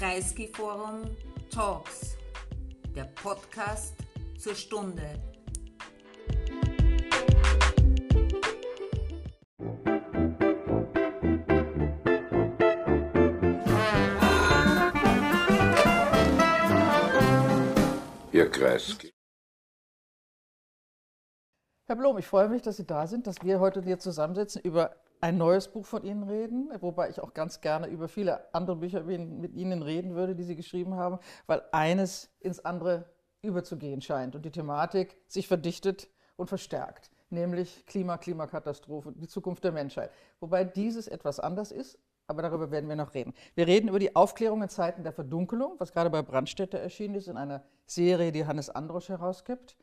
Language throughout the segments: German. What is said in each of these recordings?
Kreisky Forum Talks, der Podcast zur Stunde. Herr Kreisky. Herr Blom, ich freue mich, dass Sie da sind, dass wir heute hier zusammensitzen, über ein neues Buch von Ihnen reden, wobei ich auch ganz gerne über viele andere Bücher mit Ihnen reden würde, die Sie geschrieben haben, weil eines ins andere überzugehen scheint und die Thematik sich verdichtet und verstärkt, nämlich Klima, Klimakatastrophe, die Zukunft der Menschheit. Wobei dieses etwas anders ist, aber darüber werden wir noch reden. Wir reden über die Aufklärung in Zeiten der Verdunkelung, was gerade bei Brandstätte erschienen ist, in einer Serie, die Hannes Androsch herausgibt.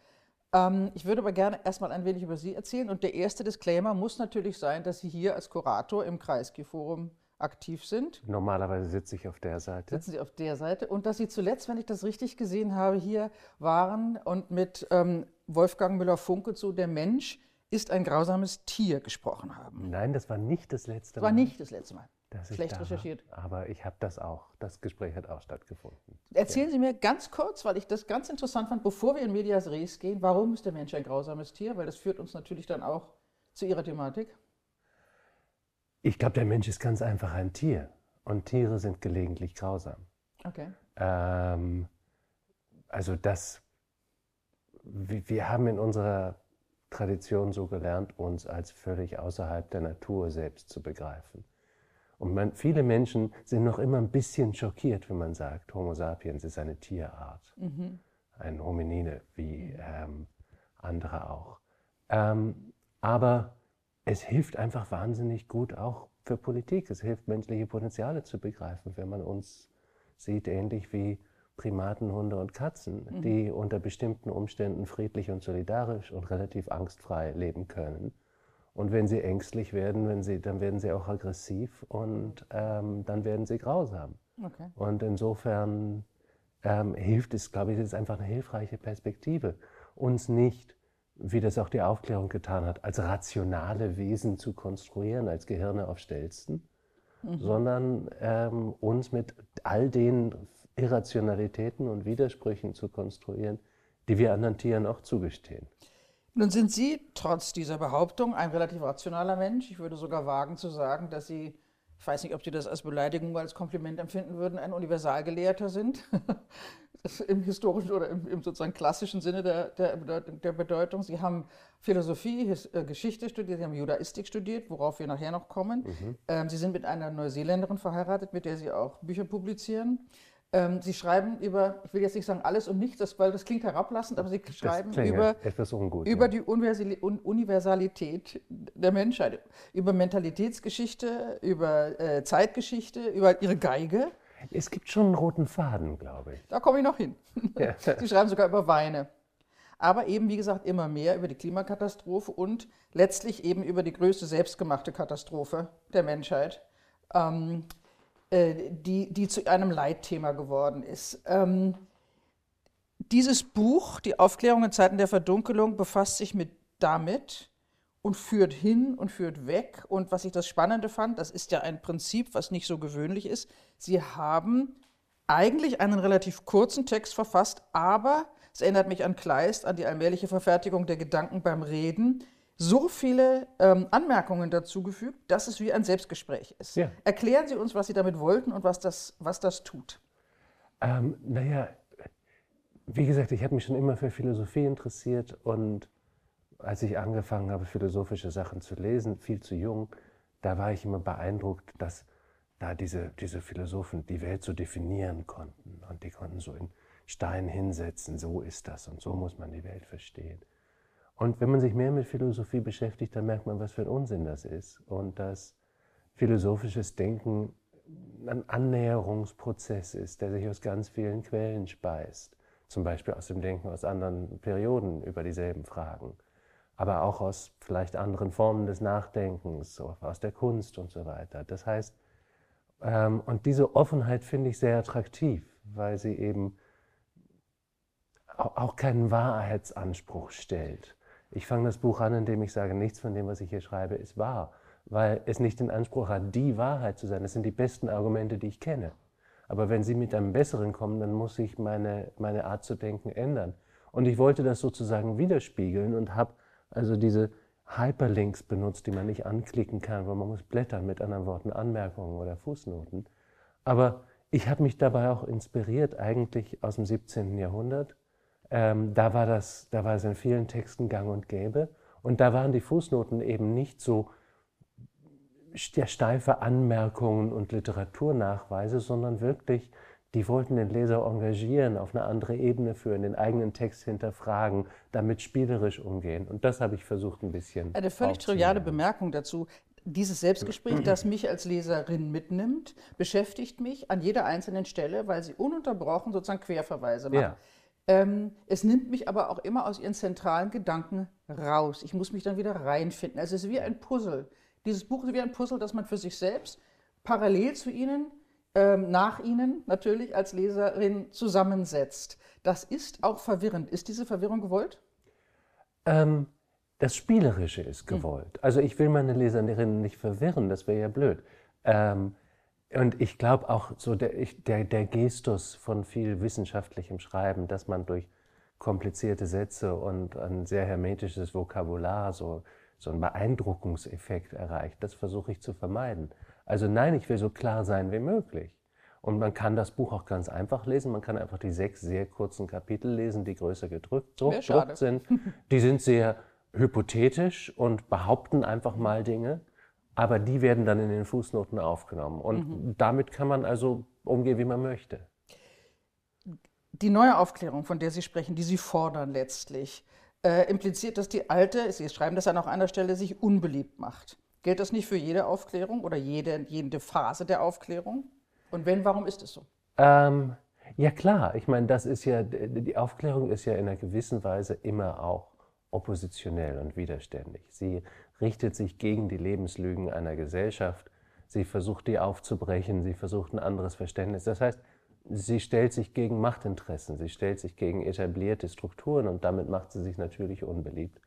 Ähm, ich würde aber gerne erstmal ein wenig über Sie erzählen. Und der erste Disclaimer muss natürlich sein, dass Sie hier als Kurator im Kreisky-Forum aktiv sind. Normalerweise sitze ich auf der Seite. Sitzen Sie auf der Seite. Und dass Sie zuletzt, wenn ich das richtig gesehen habe, hier waren und mit ähm, Wolfgang Müller-Funke zu Der Mensch ist ein grausames Tier gesprochen haben. Nein, das war nicht das letzte Mal. Das war nicht das letzte Mal schlecht recherchiert. War. Aber ich habe das auch, das Gespräch hat auch stattgefunden. Erzählen ja. Sie mir ganz kurz, weil ich das ganz interessant fand, bevor wir in Medias Res gehen, warum ist der Mensch ein grausames Tier? Weil das führt uns natürlich dann auch zu Ihrer Thematik. Ich glaube, der Mensch ist ganz einfach ein Tier und Tiere sind gelegentlich grausam. Okay. Ähm, also das, wir haben in unserer Tradition so gelernt, uns als völlig außerhalb der Natur selbst zu begreifen. Und man, viele Menschen sind noch immer ein bisschen schockiert, wenn man sagt, Homo sapiens ist eine Tierart, mhm. ein Hominine wie ähm, andere auch. Ähm, aber es hilft einfach wahnsinnig gut auch für Politik. Es hilft, menschliche Potenziale zu begreifen, wenn man uns sieht, ähnlich wie Primaten, Hunde und Katzen, mhm. die unter bestimmten Umständen friedlich und solidarisch und relativ angstfrei leben können und wenn sie ängstlich werden, wenn sie, dann werden sie auch aggressiv und ähm, dann werden sie grausam. Okay. Und insofern ähm, hilft es, glaube ich, es ist einfach eine hilfreiche Perspektive, uns nicht, wie das auch die Aufklärung getan hat, als rationale Wesen zu konstruieren, als Gehirne auf Stelzen, mhm. sondern ähm, uns mit all den Irrationalitäten und Widersprüchen zu konstruieren, die wir anderen Tieren auch zugestehen. Nun sind Sie trotz dieser Behauptung ein relativ rationaler Mensch. Ich würde sogar wagen zu sagen, dass Sie, ich weiß nicht, ob Sie das als Beleidigung oder als Kompliment empfinden würden, ein Universalgelehrter sind. Im historischen oder im, im, sozusagen klassischen Sinne der, der, der, Bedeutung. Sie haben Philosophie, His, äh, Geschichte studiert, Sie haben Judaistik studiert, worauf wir nachher noch kommen. Mhm. Ähm, Sie sind mit einer Neuseeländerin verheiratet, mit der Sie auch Bücher publizieren. Ähm, Sie schreiben über, ich will jetzt nicht sagen alles und nichts, das, weil das klingt herablassend, aber Sie schreiben über, ungut, über ja. die Universalität der Menschheit, über Mentalitätsgeschichte, über äh, Zeitgeschichte, über Ihre Geige. Es gibt schon einen roten Faden, glaube ich. Da komme ich noch hin. Ja. Sie schreiben sogar über Weine. Aber eben, wie gesagt, immer mehr über die Klimakatastrophe und letztlich eben über die größte selbstgemachte Katastrophe der Menschheit. Ähm, äh, die, die zu einem Leitthema geworden ist. Ähm, dieses Buch, Die Aufklärung in Zeiten der Verdunkelung, befasst sich mit damit und führt hin und führt weg. Und was ich das Spannende fand, das ist ja ein Prinzip, was nicht so gewöhnlich ist. Sie haben eigentlich einen relativ kurzen Text verfasst, aber es erinnert mich an Kleist, an die allmähliche Verfertigung der Gedanken beim Reden so viele ähm, Anmerkungen dazugefügt, dass es wie ein Selbstgespräch ist. Ja. Erklären Sie uns, was Sie damit wollten und was das, was das tut. Ähm, naja, wie gesagt, ich habe mich schon immer für Philosophie interessiert und als ich angefangen habe, philosophische Sachen zu lesen, viel zu jung, da war ich immer beeindruckt, dass da diese, diese Philosophen die Welt so definieren konnten und die konnten so in Stein hinsetzen, so ist das und so muss man die Welt verstehen. Und wenn man sich mehr mit Philosophie beschäftigt, dann merkt man, was für ein Unsinn das ist. Und dass philosophisches Denken ein Annäherungsprozess ist, der sich aus ganz vielen Quellen speist. Zum Beispiel aus dem Denken aus anderen Perioden über dieselben Fragen. Aber auch aus vielleicht anderen Formen des Nachdenkens, aus der Kunst und so weiter. Das heißt, ähm, und diese Offenheit finde ich sehr attraktiv, weil sie eben auch keinen Wahrheitsanspruch stellt. Ich fange das Buch an, indem ich sage, nichts von dem, was ich hier schreibe, ist wahr, weil es nicht den Anspruch hat, die Wahrheit zu sein. Das sind die besten Argumente, die ich kenne. Aber wenn Sie mit einem besseren kommen, dann muss ich meine, meine Art zu denken ändern. Und ich wollte das sozusagen widerspiegeln und habe also diese Hyperlinks benutzt, die man nicht anklicken kann, weil man muss blättern, mit anderen Worten Anmerkungen oder Fußnoten. Aber ich habe mich dabei auch inspiriert eigentlich aus dem 17. Jahrhundert. Ähm, da, war das, da war es in vielen Texten gang und gäbe. Und da waren die Fußnoten eben nicht so steife Anmerkungen und Literaturnachweise, sondern wirklich die wollten den Leser engagieren, auf eine andere Ebene führen, den eigenen Text hinterfragen, damit spielerisch umgehen. Und das habe ich versucht ein bisschen. Eine völlig triviale Bemerkung dazu. Dieses Selbstgespräch, das mich als Leserin mitnimmt, beschäftigt mich an jeder einzelnen Stelle, weil sie ununterbrochen sozusagen Querverweise machen. Ja. Ähm, es nimmt mich aber auch immer aus ihren zentralen Gedanken raus. Ich muss mich dann wieder reinfinden. Also es ist wie ein Puzzle. Dieses Buch ist wie ein Puzzle, das man für sich selbst parallel zu ihnen ähm, nach Ihnen natürlich als Leserin zusammensetzt. Das ist auch verwirrend. Ist diese Verwirrung gewollt? Ähm, das Spielerische ist hm. gewollt. Hm. Also ich will meine Leserinnen nicht verwirren, das wäre ja blöd. Ähm, und ich glaube auch so der, der, der Gestus von viel wissenschaftlichem Schreiben, dass man durch komplizierte Sätze und ein sehr hermetisches Vokabular so, so einen Beeindruckungseffekt erreicht, das versuche ich zu vermeiden. Also nein, ich will so klar sein wie möglich. Und man kann das Buch auch ganz einfach lesen. Man kann einfach die sechs sehr kurzen Kapitel lesen, die größer gedrückt gedruckt sind. Die sind sehr hypothetisch und behaupten einfach mal Dinge, aber die werden dann in den Fußnoten aufgenommen. Und mhm. damit kann man also umgehen, wie man möchte. Die neue Aufklärung, von der Sie sprechen, die Sie fordern letztlich, äh, impliziert, dass die alte, Sie schreiben das an einer Stelle, sich unbeliebt macht. Gilt das nicht für jede Aufklärung oder jede, jede Phase der Aufklärung? Und wenn, warum ist es so? Ähm, ja klar, ich meine, das ist ja, die Aufklärung ist ja in einer gewissen Weise immer auch oppositionell und widerständig. Sie richtet sich gegen die Lebenslügen einer Gesellschaft, sie versucht die aufzubrechen, sie versucht ein anderes Verständnis. Das heißt, sie stellt sich gegen Machtinteressen, sie stellt sich gegen etablierte Strukturen und damit macht sie sich natürlich unbeliebt.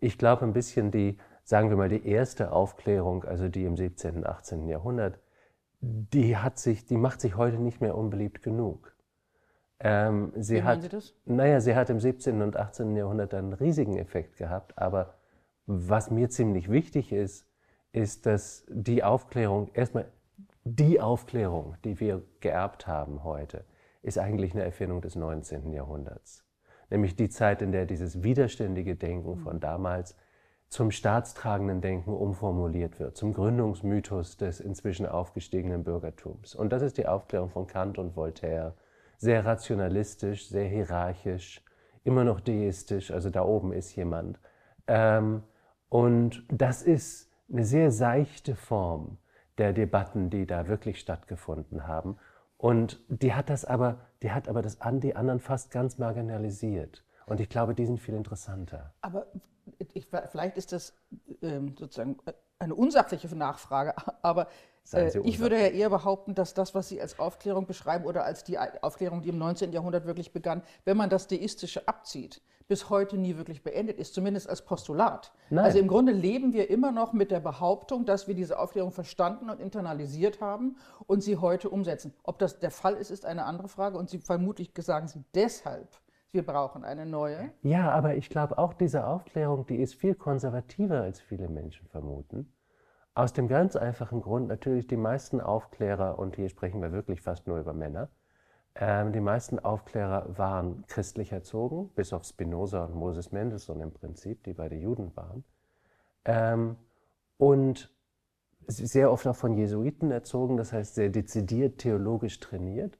Ich glaube ein bisschen die sagen wir mal, die erste Aufklärung, also die im 17., und 18. Jahrhundert, die, hat sich, die macht sich heute nicht mehr unbeliebt genug. Ähm, sie Wie hat, Sie das? Naja, sie hat im 17. und 18. Jahrhundert einen riesigen Effekt gehabt, aber was mir ziemlich wichtig ist, ist, dass die Aufklärung, erstmal die Aufklärung, die wir geerbt haben heute, ist eigentlich eine Erfindung des 19. Jahrhunderts. Nämlich die Zeit, in der dieses widerständige Denken von damals zum staatstragenden Denken umformuliert wird, zum Gründungsmythos des inzwischen aufgestiegenen Bürgertums. Und das ist die Aufklärung von Kant und Voltaire. Sehr rationalistisch, sehr hierarchisch, immer noch deistisch, also da oben ist jemand. Ähm, und das ist eine sehr seichte Form der Debatten, die da wirklich stattgefunden haben. Und die hat das aber, die hat aber das, die anderen fast ganz marginalisiert. Und ich glaube, die sind viel interessanter. Aber ich, vielleicht ist das ähm, sozusagen eine unsachliche Nachfrage, aber ich würde ja eher behaupten, dass das, was Sie als Aufklärung beschreiben oder als die Aufklärung, die im 19. Jahrhundert wirklich begann, wenn man das Deistische abzieht, bis heute nie wirklich beendet ist, zumindest als Postulat. Nein. Also im Grunde leben wir immer noch mit der Behauptung, dass wir diese Aufklärung verstanden und internalisiert haben und sie heute umsetzen. Ob das der Fall ist, ist eine andere Frage und Sie vermutlich sagen Sie deshalb wir brauchen eine neue. Ja, aber ich glaube auch diese Aufklärung, die ist viel konservativer, als viele Menschen vermuten. Aus dem ganz einfachen Grund, natürlich die meisten Aufklärer, und hier sprechen wir wirklich fast nur über Männer, ähm, die meisten Aufklärer waren christlich erzogen, bis auf Spinoza und Moses Mendelssohn im Prinzip, die beide Juden waren. Ähm, und sehr oft auch von Jesuiten erzogen, das heißt sehr dezidiert theologisch trainiert.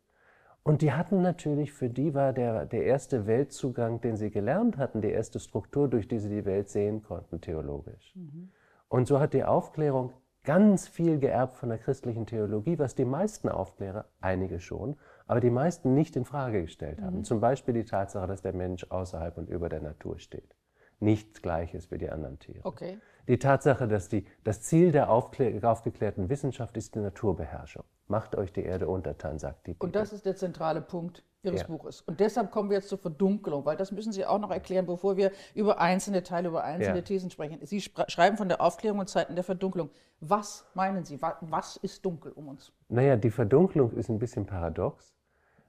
Und die hatten natürlich, für die war der, der erste Weltzugang, den sie gelernt hatten, die erste Struktur, durch die sie die Welt sehen konnten, theologisch. Mhm. Und so hat die Aufklärung ganz viel geerbt von der christlichen Theologie, was die meisten Aufklärer, einige schon, aber die meisten nicht in Frage gestellt haben. Mhm. Zum Beispiel die Tatsache, dass der Mensch außerhalb und über der Natur steht. Nichts Gleiches wie die anderen Tiere. Okay. Die Tatsache, dass die, das Ziel der aufgeklärten Wissenschaft ist die Naturbeherrschung. Macht euch die Erde untertan, sagt die Bibel. Und das ist der zentrale Punkt. Ihres Ja. Buches. Und deshalb kommen wir jetzt zur Verdunkelung, weil das müssen Sie auch noch erklären, bevor wir über einzelne Teile, über einzelne Ja. Thesen sprechen. Sie schreiben von der Aufklärung und Zeiten der Verdunkelung. Was meinen Sie? Wa- Was ist dunkel um uns? Naja, die Verdunklung ist ein bisschen paradox.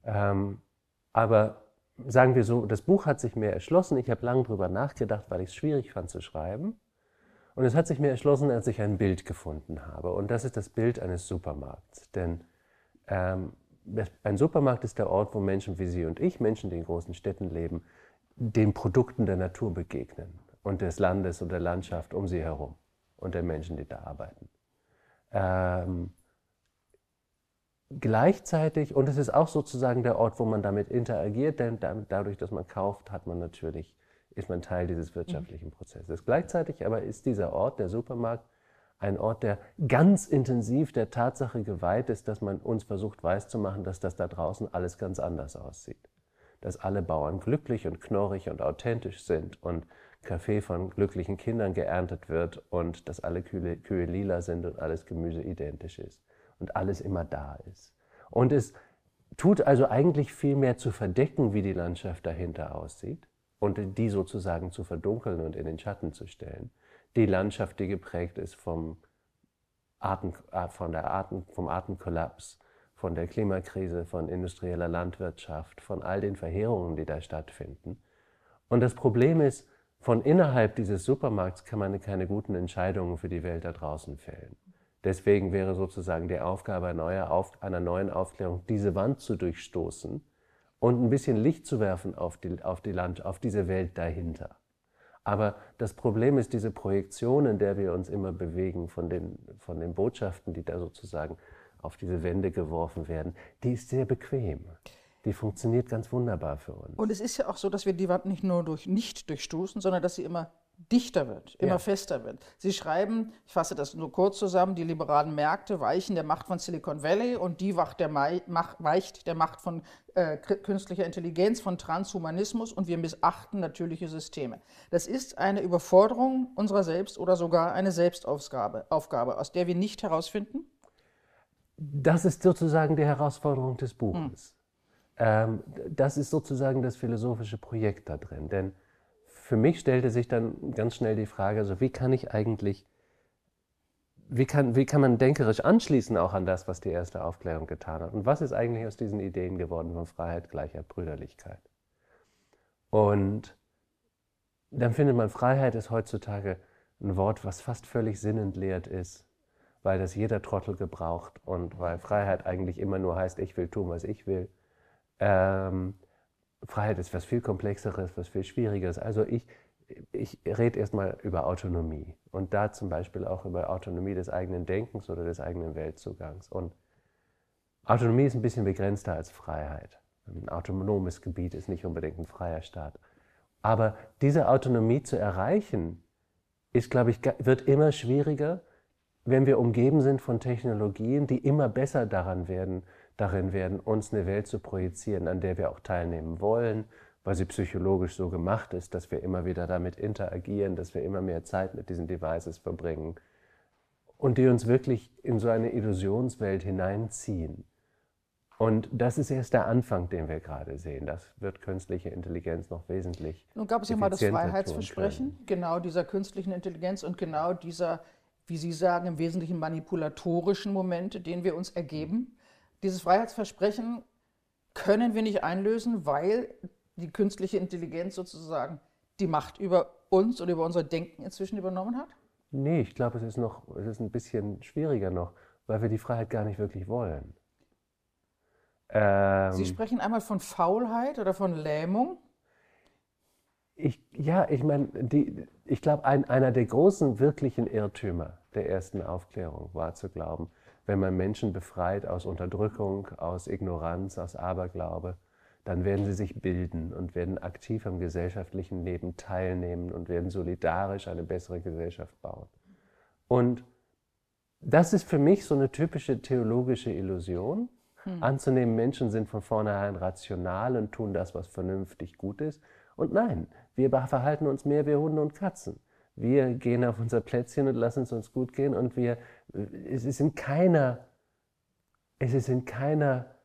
Ähm, aber sagen wir so, das Buch hat sich mir erschlossen. Ich habe lange drüber nachgedacht, weil ich es schwierig fand zu schreiben. Und es hat sich mir erschlossen, als ich ein Bild gefunden habe. Und das ist das Bild eines Supermarkts. Denn ähm, ein Supermarkt ist der Ort, wo Menschen wie Sie und ich, Menschen, die in großen Städten leben, den Produkten der Natur begegnen und des Landes und der Landschaft um sie herum und der Menschen, die da arbeiten. Ähm, gleichzeitig, und es ist auch sozusagen der Ort, wo man damit interagiert, denn da- dadurch, dass man kauft, hat man natürlich, ist man Teil dieses wirtschaftlichen Prozesses. Gleichzeitig aber ist dieser Ort, der Supermarkt, ein Ort, der ganz intensiv der Tatsache geweiht ist, dass man uns versucht weiszumachen, dass das da draußen alles ganz anders aussieht. Dass alle Bauern glücklich und knorrig und authentisch sind und Kaffee von glücklichen Kindern geerntet wird und dass alle Kühe, Kühe lila sind und alles Gemüse identisch ist und alles immer da ist. Und es tut also eigentlich viel mehr zu verdecken, wie die Landschaft dahinter aussieht und die sozusagen zu verdunkeln und in den Schatten zu stellen. Die Landschaft, die geprägt ist vom, Arten, äh, von der Arten, vom Artenkollaps, von der Klimakrise, von industrieller Landwirtschaft, von all den Verheerungen, die da stattfinden. Und das Problem ist, von innerhalb dieses Supermarkts kann man keine guten Entscheidungen für die Welt da draußen fällen. Deswegen wäre sozusagen die Aufgabe einer neuen Aufklärung, diese Wand zu durchstoßen und ein bisschen Licht zu werfen auf, die, auf, die Land, auf diese Welt dahinter. Aber das Problem ist diese Projektion, in der wir uns immer bewegen, von den, von den Botschaften, die da sozusagen auf diese Wände geworfen werden, die ist sehr bequem. Die funktioniert ganz wunderbar für uns. Und es ist ja auch so, dass wir die Wand nicht nur durch nicht durchstoßen, sondern dass sie immer dichter wird, immer Ja. fester wird. Sie schreiben, ich fasse das nur kurz zusammen, die liberalen Märkte weichen der Macht von Silicon Valley und die wacht der Mach, weicht der Macht von äh, künstlicher Intelligenz, von Transhumanismus und wir missachten natürliche Systeme. Das ist eine Überforderung unserer selbst oder sogar eine Selbstaufgabe, Aufgabe, aus der wir nicht herausfinden. Das ist sozusagen die Herausforderung des Buches. Ähm, das ist sozusagen das philosophische Projekt da drin. Denn für mich stellte sich dann ganz schnell die Frage, also wie kann ich eigentlich, wie kann, wie kann man denkerisch anschließen auch an das, was die erste Aufklärung getan hat? Und was ist eigentlich aus diesen Ideen geworden von Freiheit, Gleichheit, Brüderlichkeit? Und dann findet man, Freiheit ist heutzutage ein Wort, was fast völlig sinnentleert ist, weil das jeder Trottel gebraucht und weil Freiheit eigentlich immer nur heißt, ich will tun, was ich will. Ähm, Freiheit ist was viel Komplexeres, was viel Schwierigeres. Also ich, ich rede erstmal über Autonomie und da zum Beispiel auch über Autonomie des eigenen Denkens oder des eigenen Weltzugangs. Und Autonomie ist ein bisschen begrenzter als Freiheit. Ein autonomes Gebiet ist nicht unbedingt ein freier Staat. Aber diese Autonomie zu erreichen, ist, glaube ich, wird immer schwieriger, wenn wir umgeben sind von Technologien, die immer besser daran werden, darin werden, uns eine Welt zu projizieren, an der wir auch teilnehmen wollen, weil sie psychologisch so gemacht ist, dass wir immer wieder damit interagieren, dass wir immer mehr Zeit mit diesen Devices verbringen und die uns wirklich in so eine Illusionswelt hineinziehen. Und das ist erst der Anfang, den wir gerade sehen. Das wird künstliche Intelligenz noch wesentlich. Nun gab es ja mal das Freiheitsversprechen, genau dieser künstlichen Intelligenz und genau dieser, wie Sie sagen, im Wesentlichen manipulatorischen Momente, den wir uns ergeben. Dieses Freiheitsversprechen können wir nicht einlösen, weil die künstliche Intelligenz sozusagen die Macht über uns und über unser Denken inzwischen übernommen hat? Nee, ich glaube, es ist noch, es ist ein bisschen schwieriger noch, weil wir die Freiheit gar nicht wirklich wollen. Ähm, Sie sprechen einmal von Faulheit oder von Lähmung. ich, ja, ich meine, ich glaube, ein, einer der großen wirklichen Irrtümer der ersten Aufklärung war zu glauben, wenn man Menschen befreit aus Unterdrückung, aus Ignoranz, aus Aberglaube, dann werden sie sich bilden und werden aktiv am gesellschaftlichen Leben teilnehmen und werden solidarisch eine bessere Gesellschaft bauen. Und das ist für mich so eine typische theologische Illusion, anzunehmen, Menschen sind von vornherein rational und tun das, was vernünftig gut ist. Und nein, wir verhalten uns mehr wie Hunde und Katzen. Wir gehen auf unser Plätzchen und lassen es uns gut gehen und wir, es ist in keiner, es ist in keiner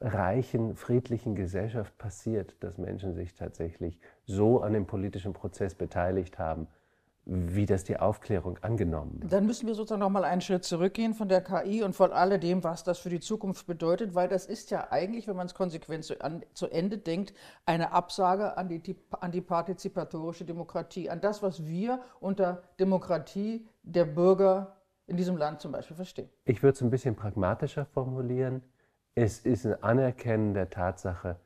reichen, friedlichen Gesellschaft passiert, dass Menschen sich tatsächlich so an dem politischen Prozess beteiligt haben, wie das die Aufklärung angenommen hat. Dann müssen wir sozusagen noch mal einen Schritt zurückgehen von der KI und von alledem, was das für die Zukunft bedeutet, weil das ist ja eigentlich, wenn man es konsequent zu, an, zu, Ende denkt, eine Absage an die, an die partizipatorische Demokratie, an das, was wir unter Demokratie der Bürger in diesem Land zum Beispiel verstehen. Ich würde es ein bisschen pragmatischer formulieren. Es ist ein Anerkennen der Tatsache,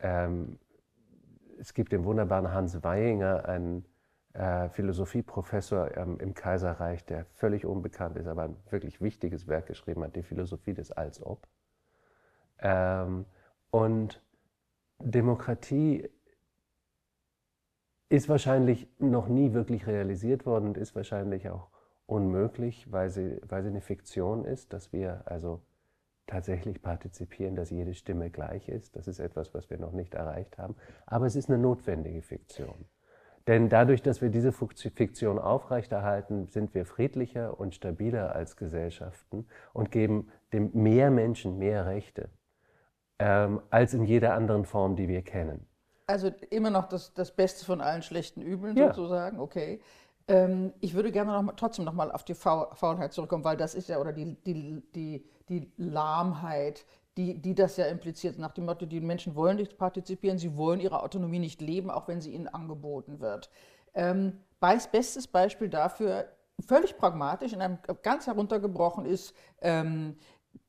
ähm, es gibt den wunderbaren Hans Weihinger, einen äh, Philosophieprofessor ähm, im Kaiserreich, der völlig unbekannt ist, aber ein wirklich wichtiges Werk geschrieben hat, die Philosophie des Als-Ob. Ähm, und Demokratie ist wahrscheinlich noch nie wirklich realisiert worden und ist wahrscheinlich auch unmöglich, weil sie, weil sie eine Fiktion ist, dass wir also tatsächlich partizipieren, dass jede Stimme gleich ist. Das ist etwas, was wir noch nicht erreicht haben. Aber es ist eine notwendige Fiktion. Denn dadurch, dass wir diese Fiktion aufrechterhalten, sind wir friedlicher und stabiler als Gesellschaften und geben dem mehr Menschen mehr Rechte ähm, als in jeder anderen Form, die wir kennen. Also immer noch das, das Beste von allen schlechten Übeln ja. sozusagen, okay. Ähm, ich würde gerne noch trotzdem nochmal auf die Faulheit zurückkommen, weil das ist ja, oder die, die, die, die Lahmheit, die, die das ja impliziert, nach dem Motto, die Menschen wollen nicht partizipieren, sie wollen ihre Autonomie nicht leben, auch wenn sie ihnen angeboten wird. Ähm, bestes Beispiel dafür, völlig pragmatisch, in einem ganz heruntergebrochen ist, ähm,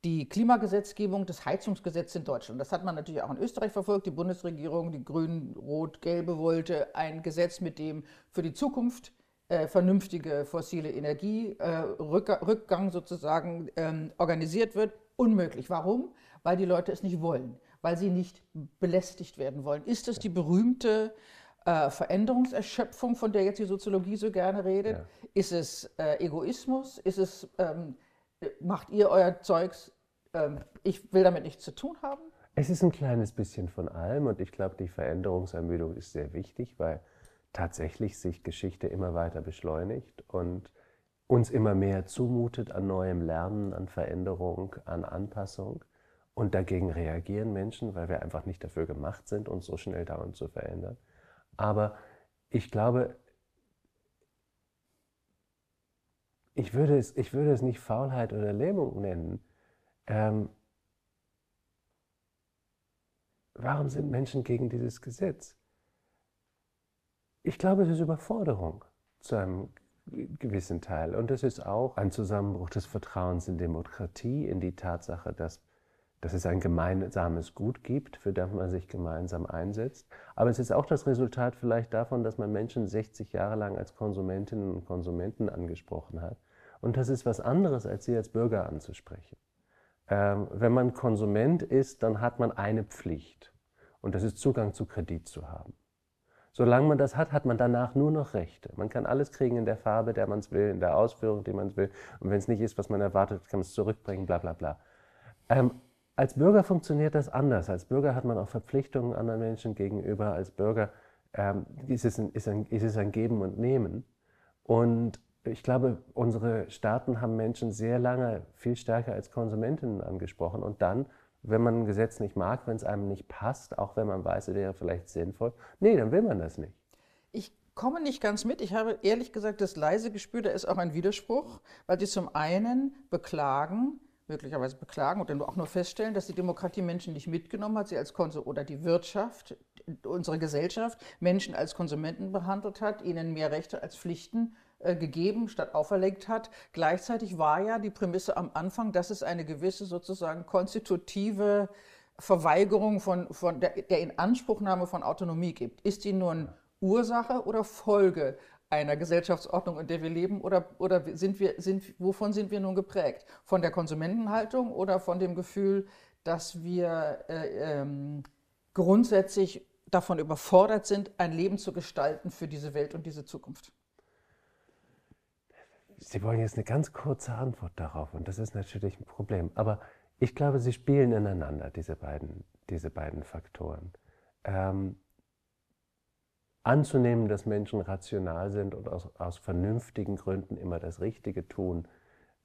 die Klimagesetzgebung, das Heizungsgesetz in Deutschland. Das hat man natürlich auch in Österreich verfolgt. Die Bundesregierung, die Grün, Rot, Gelbe wollte ein Gesetz, mit dem für die Zukunft äh, vernünftige fossile Energierückgang äh, sozusagen ähm, organisiert wird. Unmöglich. Warum? weil die Leute es nicht wollen, weil sie nicht belästigt werden wollen. Ist es die berühmte äh, Veränderungserschöpfung, von der jetzt die Soziologie so gerne redet? Ja. Ist es äh, Egoismus? Ist es, ähm, macht ihr euer Zeugs, ähm, ich will damit nichts zu tun haben? Es ist ein kleines bisschen von allem und ich glaube, die Veränderungsermüdung ist sehr wichtig, weil tatsächlich sich Geschichte immer weiter beschleunigt und uns immer mehr zumutet an neuem Lernen, an Veränderung, an Anpassung. Und dagegen reagieren Menschen, weil wir einfach nicht dafür gemacht sind, uns so schnell dauernd zu verändern. Aber ich glaube, ich würde es, ich würde es nicht Faulheit oder Lähmung nennen. Ähm, warum sind Menschen gegen dieses Gesetz? Ich glaube, es ist Überforderung zu einem gewissen Teil. Und es ist auch ein Zusammenbruch des Vertrauens in Demokratie, in die Tatsache, dass dass es ein gemeinsames Gut gibt, für das man sich gemeinsam einsetzt. Aber es ist auch das Resultat vielleicht davon, dass man Menschen 60 Jahre lang als Konsumentinnen und Konsumenten angesprochen hat. Und das ist was anderes, als sie als Bürger anzusprechen. Ähm, wenn man Konsument ist, dann hat man eine Pflicht. Und das ist Zugang zu Kredit zu haben. Solange man das hat, hat man danach nur noch Rechte. Man kann alles kriegen in der Farbe, der man es will, in der Ausführung, die man es will. Und wenn es nicht ist, was man erwartet, kann man es zurückbringen, bla bla bla. Ähm, als Bürger funktioniert das anders. Als Bürger hat man auch Verpflichtungen anderen Menschen gegenüber. Als Bürger ähm, ist, es ein, ist, ein, ist es ein Geben und Nehmen. Und ich glaube, unsere Staaten haben Menschen sehr lange viel stärker als Konsumentinnen angesprochen. Und dann, wenn man ein Gesetz nicht mag, wenn es einem nicht passt, auch wenn man weiß, es wäre vielleicht sinnvoll, nee, dann will man das nicht. Ich komme nicht ganz mit. Ich habe ehrlich gesagt das leise Gespür, da ist auch ein Widerspruch, weil sie zum einen beklagen, möglicherweise beklagen oder auch nur feststellen, dass die Demokratie Menschen nicht mitgenommen hat, sie als Konsum oder die Wirtschaft, unsere Gesellschaft Menschen als Konsumenten behandelt hat, ihnen mehr Rechte als Pflichten gegeben statt auferlegt hat. Gleichzeitig war ja die Prämisse am Anfang, dass es eine gewisse sozusagen konstitutive Verweigerung von, von der, der Inanspruchnahme von Autonomie gibt. Ist die nun Ursache oder Folge einer Gesellschaftsordnung, in der wir leben, oder, oder sind wir, sind, wovon sind wir nun geprägt? Von der Konsumentenhaltung oder von dem Gefühl, dass wir äh, ähm, grundsätzlich davon überfordert sind, ein Leben zu gestalten für diese Welt und diese Zukunft? Sie wollen jetzt eine ganz kurze Antwort darauf und das ist natürlich ein Problem. Aber ich glaube, sie spielen ineinander, diese beiden, diese beiden Faktoren. Ähm, anzunehmen, dass Menschen rational sind und aus, aus vernünftigen Gründen immer das Richtige tun,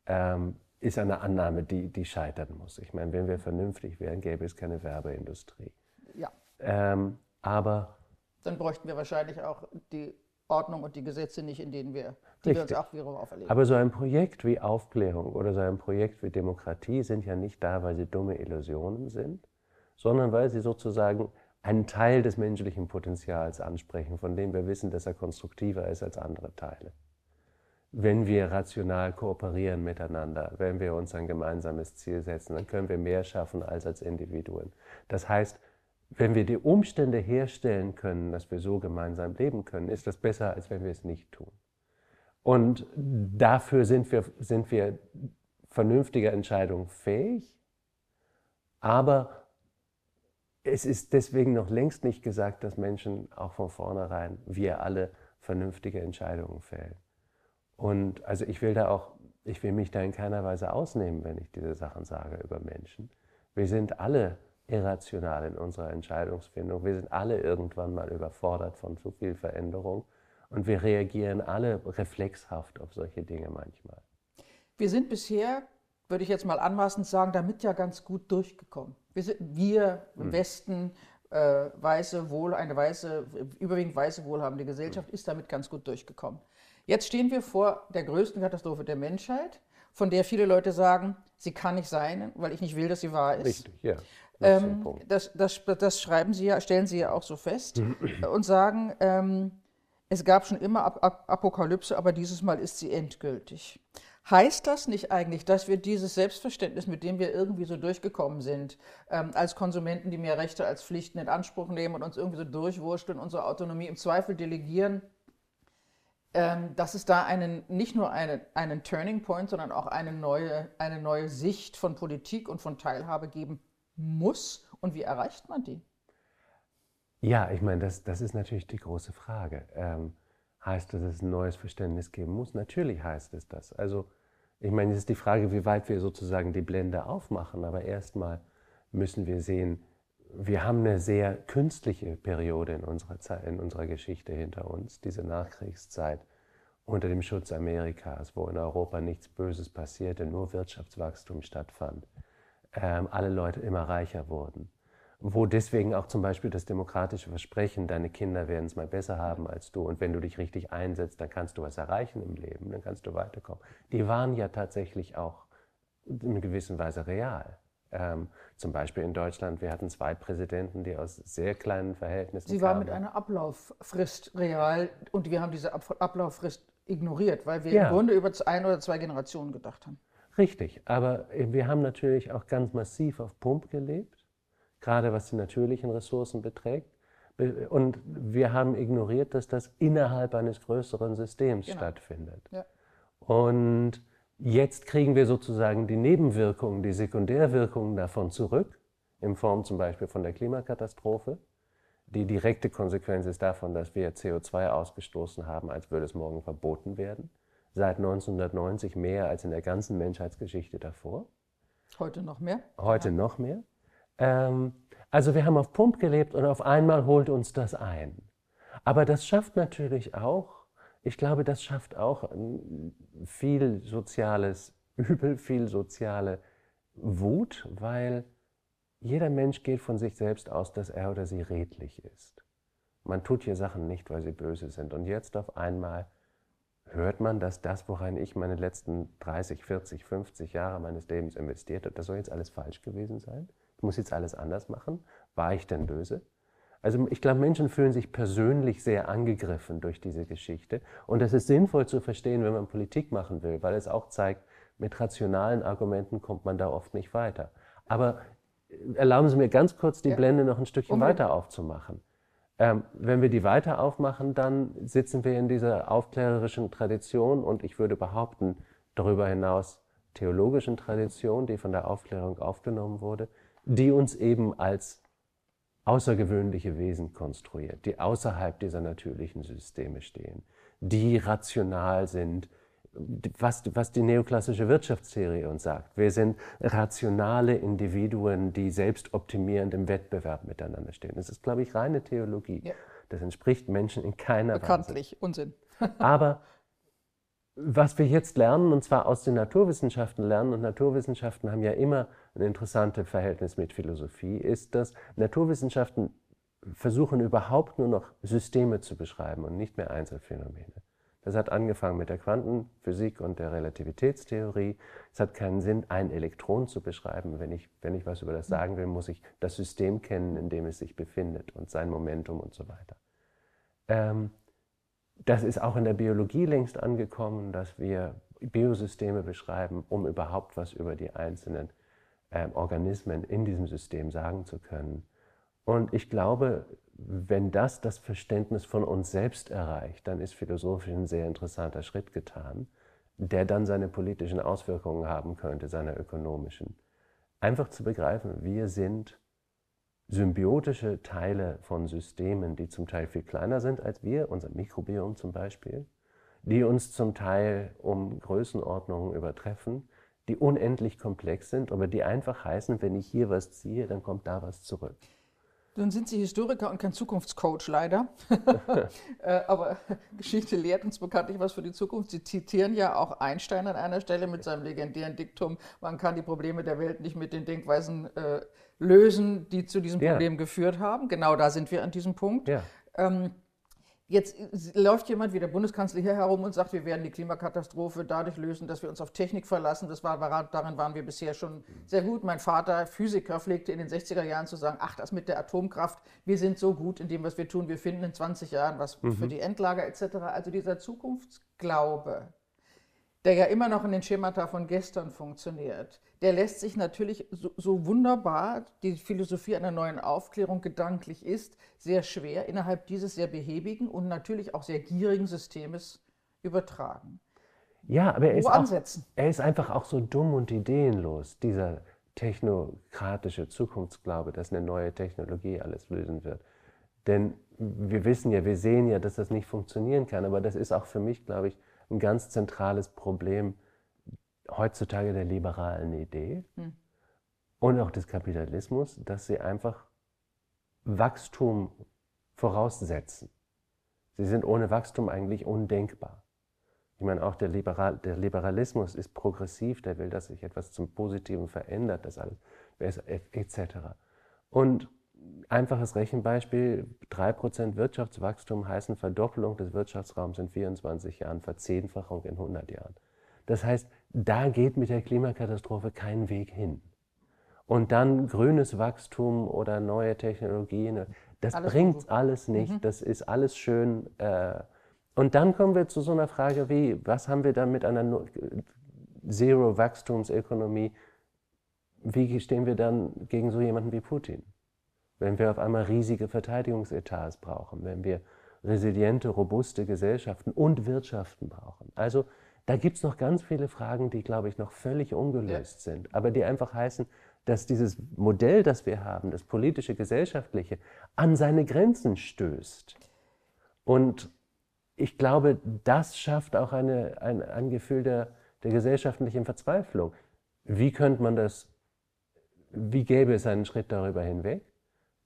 ähm, ist eine Annahme, die, die scheitern muss. Ich meine, wenn wir vernünftig wären, gäbe es keine Werbeindustrie. Ja. Ähm, aber Dann bräuchten wir wahrscheinlich auch die Ordnung und die Gesetze nicht, in denen wir, die wir uns auch wiederum auferlegen. Aber so ein Projekt wie Aufklärung oder so ein Projekt wie Demokratie sind ja nicht da, weil sie dumme Illusionen sind, sondern weil sie sozusagen einen Teil des menschlichen Potenzials ansprechen, von dem wir wissen, dass er konstruktiver ist als andere Teile. Wenn wir rational kooperieren miteinander, wenn wir uns ein gemeinsames Ziel setzen, dann können wir mehr schaffen als als Individuen. Das heißt, wenn wir die Umstände herstellen können, dass wir so gemeinsam leben können, ist das besser, als wenn wir es nicht tun. Und dafür sind wir, sind wir vernünftiger Entscheidungen fähig, aber es ist deswegen noch längst nicht gesagt, dass Menschen auch von vornherein, wir alle, vernünftige Entscheidungen fällen. Und also ich will da auch, ich will mich da in keiner Weise ausnehmen, wenn ich diese Sachen sage über Menschen. Wir sind alle irrational in unserer Entscheidungsfindung. Wir sind alle irgendwann mal überfordert von zu viel Veränderung und wir reagieren alle reflexhaft auf solche Dinge manchmal. Wir sind bisher, würde ich jetzt mal anmaßend sagen, damit ja ganz gut durchgekommen. Wir, sind, wir im Westen, äh, weiße, wohl, eine weiße, überwiegend weiße, wohlhabende Gesellschaft, ist damit ganz gut durchgekommen. Jetzt stehen wir vor der größten Katastrophe der Menschheit, von der viele Leute sagen, sie kann nicht sein, weil ich nicht will, dass sie wahr ist. Richtig, ja. Ähm, das, das, das schreiben Sie ja, stellen Sie ja auch so fest und sagen, ähm, es gab schon immer Ap Ap Apokalypse, aber dieses Mal ist sie endgültig. Heißt das nicht eigentlich, dass wir dieses Selbstverständnis, mit dem wir irgendwie so durchgekommen sind, ähm, als Konsumenten, die mehr Rechte als Pflichten in Anspruch nehmen und uns irgendwie so durchwursteln, unsere Autonomie im Zweifel delegieren, ähm, dass es da einen, nicht nur eine, einen Turning Point, sondern auch eine neue, eine neue Sicht von Politik und von Teilhabe geben muss? Und wie erreicht man die? Ja, ich meine, das, das ist natürlich die große Frage. Ähm, heißt das, dass es ein neues Verständnis geben muss? Natürlich heißt es das. Also, ich meine, es ist die Frage, wie weit wir sozusagen die Blende aufmachen. Aber erstmal müssen wir sehen, wir haben eine sehr künstliche Periode in unserer, Zeit, in unserer Geschichte hinter uns, diese Nachkriegszeit unter dem Schutz Amerikas, wo in Europa nichts Böses passierte, nur Wirtschaftswachstum stattfand, ähm, alle Leute immer reicher wurden wo deswegen auch zum Beispiel das demokratische Versprechen, deine Kinder werden es mal besser haben als du und wenn du dich richtig einsetzt, dann kannst du was erreichen im Leben, dann kannst du weiterkommen. Die waren ja tatsächlich auch in gewisser Weise real. Ähm, zum Beispiel in Deutschland, wir hatten zwei Präsidenten, die aus sehr kleinen Verhältnissen Sie kamen. mit einer Ablauffrist real und wir haben diese Ab Ablauffrist ignoriert, weil wir Ja. im Grunde über ein oder zwei Generationen gedacht haben. Richtig, aber wir haben natürlich auch ganz massiv auf Pump gelebt, gerade was die natürlichen Ressourcen beträgt. Be- Und wir haben ignoriert, dass das innerhalb eines größeren Systems Genau. stattfindet. Ja. Und jetzt kriegen wir sozusagen die Nebenwirkungen, die Sekundärwirkungen davon zurück, in Form zum Beispiel von der Klimakatastrophe. Die direkte Konsequenz ist davon, dass wir CO2 ausgestoßen haben, als würde es morgen verboten werden. Seit 1990 mehr als in der ganzen Menschheitsgeschichte davor. Heute noch mehr. Heute noch mehr. Ähm, also wir haben auf Pump gelebt und auf einmal holt uns das ein. Aber das schafft natürlich auch, ich glaube, das schafft auch ähm, viel soziales Übel, viel soziale Wut, weil jeder Mensch geht von sich selbst aus, dass er oder sie redlich ist. Man tut hier Sachen nicht, weil sie böse sind. Und jetzt auf einmal hört man, dass das, woran ich meine letzten 30, 40, 50 Jahre meines Lebens investiert habe, das soll jetzt alles falsch gewesen sein. Ich muss jetzt alles anders machen. War ich denn böse? Also ich glaube, Menschen fühlen sich persönlich sehr angegriffen durch diese Geschichte. Und das ist sinnvoll zu verstehen, wenn man Politik machen will, weil es auch zeigt, mit rationalen Argumenten kommt man da oft nicht weiter. Aber erlauben Sie mir ganz kurz die Ja. Blende noch ein Stückchen Unbedingt. weiter aufzumachen. Ähm, wenn wir die weiter aufmachen, dann sitzen wir in dieser aufklärerischen Tradition und ich würde behaupten, darüber hinaus theologischen Tradition, die von der Aufklärung aufgenommen wurde, die uns eben als außergewöhnliche Wesen konstruiert, die außerhalb dieser natürlichen Systeme stehen, die rational sind, was, was die neoklassische Wirtschaftstheorie uns sagt. Wir sind rationale Individuen, die selbstoptimierend im Wettbewerb miteinander stehen. Das ist, glaube ich, reine Theologie. Ja. Das entspricht Menschen in keiner Weise. Bekanntlich. Unsinn. Aber was wir jetzt lernen, und zwar aus den Naturwissenschaften lernen, und Naturwissenschaften haben ja immer ein interessantes Verhältnis mit Philosophie, ist, dass Naturwissenschaften versuchen überhaupt nur noch Systeme zu beschreiben und nicht mehr Einzelfänomene. Das hat angefangen mit der Quantenphysik und der Relativitätstheorie. Es hat keinen Sinn, ein Elektron zu beschreiben. Wenn ich, wenn ich was über das sagen will, muss ich das System kennen, in dem es sich befindet und sein Momentum und so weiter. Ähm, das ist auch in der Biologie längst angekommen, dass wir Biosysteme beschreiben, um überhaupt was über die einzelnen äh, Organismen in diesem System sagen zu können. Und ich glaube, wenn das das Verständnis von uns selbst erreicht, dann ist philosophisch ein sehr interessanter Schritt getan, der dann seine politischen Auswirkungen haben könnte, seine ökonomischen. Einfach zu begreifen, wir sind symbiotische Teile von Systemen, die zum Teil viel kleiner sind als wir, unser Mikrobiom zum Beispiel, die uns zum Teil um Größenordnungen übertreffen, die unendlich komplex sind, aber die einfach heißen, wenn ich hier was ziehe, dann kommt da was zurück. Nun sind Sie Historiker und kein Zukunftscoach, leider. Äh, aber Geschichte lehrt uns bekanntlich was für die Zukunft. Sie zitieren ja auch Einstein an einer Stelle mit seinem legendären Diktum, man kann die Probleme der Welt nicht mit den Denkweisen äh, lösen, die zu diesem Problem ja. geführt haben. Genau da sind wir an diesem Punkt. Ja. Ähm, Jetzt läuft jemand wie der Bundeskanzler hier herum und sagt, wir werden die Klimakatastrophe dadurch lösen, dass wir uns auf Technik verlassen. Das war, darin waren wir bisher schon sehr gut. Mein Vater, Physiker, pflegte in den 60er Jahren zu sagen, ach, das mit der Atomkraft, wir sind so gut in dem, was wir tun, wir finden in 20 Jahren was mhm. für die Endlager etc. Also dieser Zukunftsglaube, der ja immer noch in den Schemata von gestern funktioniert, der lässt sich natürlich so, so, wunderbar, die Philosophie einer neuen Aufklärung gedanklich ist, sehr schwer innerhalb dieses sehr behäbigen und natürlich auch sehr gierigen Systems übertragen. Ja, aber er ist, auch, er ist einfach auch so dumm und ideenlos, dieser technokratische Zukunftsglaube, dass eine neue Technologie alles lösen wird. Denn wir wissen ja, wir sehen ja, dass das nicht funktionieren kann, aber das ist auch für mich, glaube ich, ein ganz zentrales Problem heutzutage der liberalen Idee hm. und auch des Kapitalismus, dass sie einfach Wachstum voraussetzen. Sie sind ohne Wachstum eigentlich undenkbar. Ich meine, auch der, Liberal, der Liberalismus ist progressiv, der will, dass sich etwas zum Positiven verändert, das alles, etc. Und einfaches Rechenbeispiel, 3% Wirtschaftswachstum heißen Verdoppelung des Wirtschaftsraums in 24 Jahren, Verzehnfachung in 100 Jahren. Das heißt, da geht mit der Klimakatastrophe kein Weg hin. Und dann grünes Wachstum oder neue Technologien, das alles bringt gut. alles nicht, mhm. das ist alles schön. Äh, und dann kommen wir zu so einer Frage wie, was haben wir dann mit einer Zero-Wachstumsökonomie, wie stehen wir dann gegen so jemanden wie Putin? wenn wir auf einmal riesige Verteidigungsetats brauchen, wenn wir resiliente, robuste Gesellschaften und Wirtschaften brauchen. Also da gibt es noch ganz viele Fragen, die, glaube ich, noch völlig ungelöst ja. sind, aber die einfach heißen, dass dieses Modell, das wir haben, das politische, gesellschaftliche, an seine Grenzen stößt. Und ich glaube, das schafft auch eine, ein, ein Gefühl der, der gesellschaftlichen Verzweiflung. Wie könnte man das, wie gäbe es einen Schritt darüber hinweg?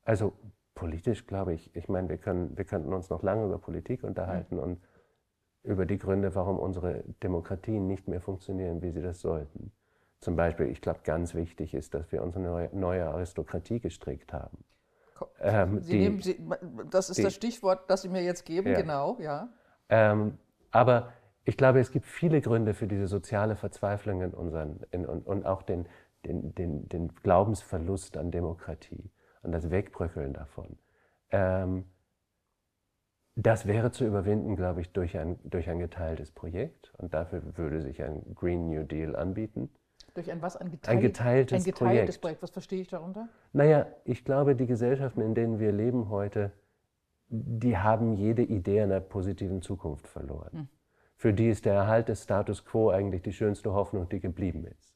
Also politisch glaube ich, ich meine, wir, können, wir könnten uns noch lange über Politik unterhalten mhm. und über die Gründe, warum unsere Demokratien nicht mehr funktionieren, wie sie das sollten. Zum Beispiel, ich glaube, ganz wichtig ist, dass wir unsere neue, neue Aristokratie gestrickt haben. Ähm, Sie die, nehmen, Sie, das ist die, das Stichwort, das Sie mir jetzt geben, ja. genau, ja. Ähm, aber ich glaube, es gibt viele Gründe für diese soziale Verzweiflung in unseren, in, und, und auch den, den, den, den Glaubensverlust an Demokratie und das Wegbröckeln davon. Ähm, das wäre zu überwinden, glaube ich, durch ein, durch ein geteiltes Projekt. Und dafür würde sich ein Green New Deal anbieten. Durch ein was? Ein, geteilt, ein geteiltes, ein geteiltes Projekt. Projekt. Was verstehe ich darunter? Naja, ich glaube, die Gesellschaften, in denen wir leben heute, die haben jede Idee einer positiven Zukunft verloren. Hm. Für die ist der Erhalt des Status quo eigentlich die schönste Hoffnung, die geblieben ist.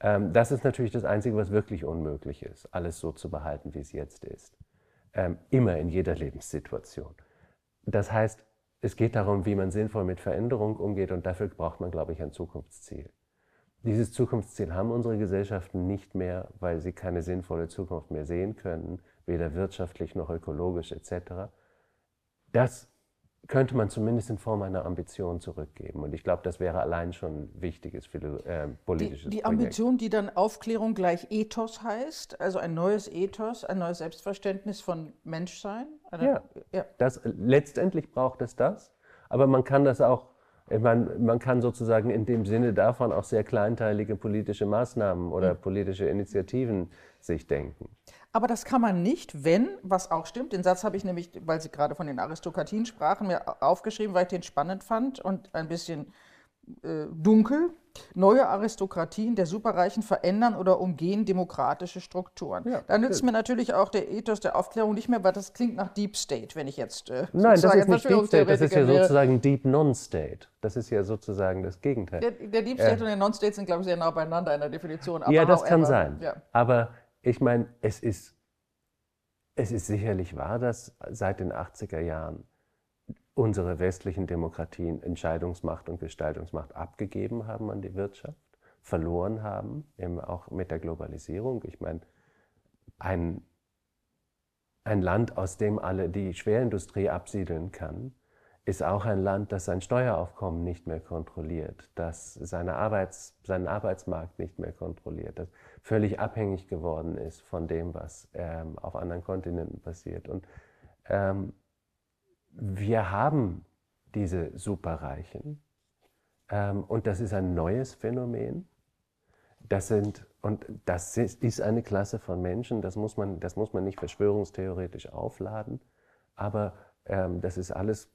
Ähm, das ist natürlich das Einzige, was wirklich unmöglich ist, alles so zu behalten, wie es jetzt ist. Ähm, immer in jeder Lebenssituation. Das heißt, es geht darum, wie man sinnvoll mit Veränderung umgeht und dafür braucht man, glaube ich, ein Zukunftsziel. Dieses Zukunftsziel haben unsere Gesellschaften nicht mehr, weil sie keine sinnvolle Zukunft mehr sehen können, weder wirtschaftlich noch ökologisch etc. Das könnte man zumindest in Form einer Ambition zurückgeben. Und ich glaube, das wäre allein schon ein wichtiges äh, politisches die, die Projekt. Ambition, die dann Aufklärung gleich Ethos heißt, also ein neues Ethos, ein neues Selbstverständnis von Menschsein. Ja, ja. Das, letztendlich braucht es das, aber man kann das auch man, man kann sozusagen in dem Sinne davon auch sehr kleinteilige politische Maßnahmen oder mhm. politische Initiativen sich denken. Aber das kann man nicht, wenn, was auch stimmt, den Satz habe ich nämlich, weil Sie gerade von den Aristokratien sprachen, mir aufgeschrieben, weil ich den spannend fand und ein bisschen äh, dunkel. Neue Aristokratien der Superreichen verändern oder umgehen demokratische Strukturen. Ja, da nützt mir natürlich auch der Ethos der Aufklärung nicht mehr, weil das klingt nach Deep State, wenn ich jetzt. Äh, Nein, das ist nicht Deep State, das ist ja sozusagen Deep Non-State. Das ist ja sozusagen das Gegenteil. Der, der Deep State äh, und der Non-State sind, glaube ich, sehr nah beieinander in der Definition. ja, das however, kann sein. Ja. Aber ich meine, es ist, es ist sicherlich wahr, dass seit den 80er Jahren unsere westlichen Demokratien Entscheidungsmacht und Gestaltungsmacht abgegeben haben an die Wirtschaft, verloren haben, eben auch mit der Globalisierung. Ich meine, ein, ein Land, aus dem alle die Schwerindustrie absiedeln kann, ist auch ein Land, das sein Steueraufkommen nicht mehr kontrolliert, das seine Arbeits-, seinen Arbeitsmarkt nicht mehr kontrolliert, das völlig abhängig geworden ist von dem, was ähm, auf anderen Kontinenten passiert. Und ähm, wir haben diese Superreichen ähm, und das ist ein neues Phänomen. Das sind, und das ist eine Klasse von Menschen, das muss man, das muss man nicht verschwörungstheoretisch aufladen, aber ähm, das ist alles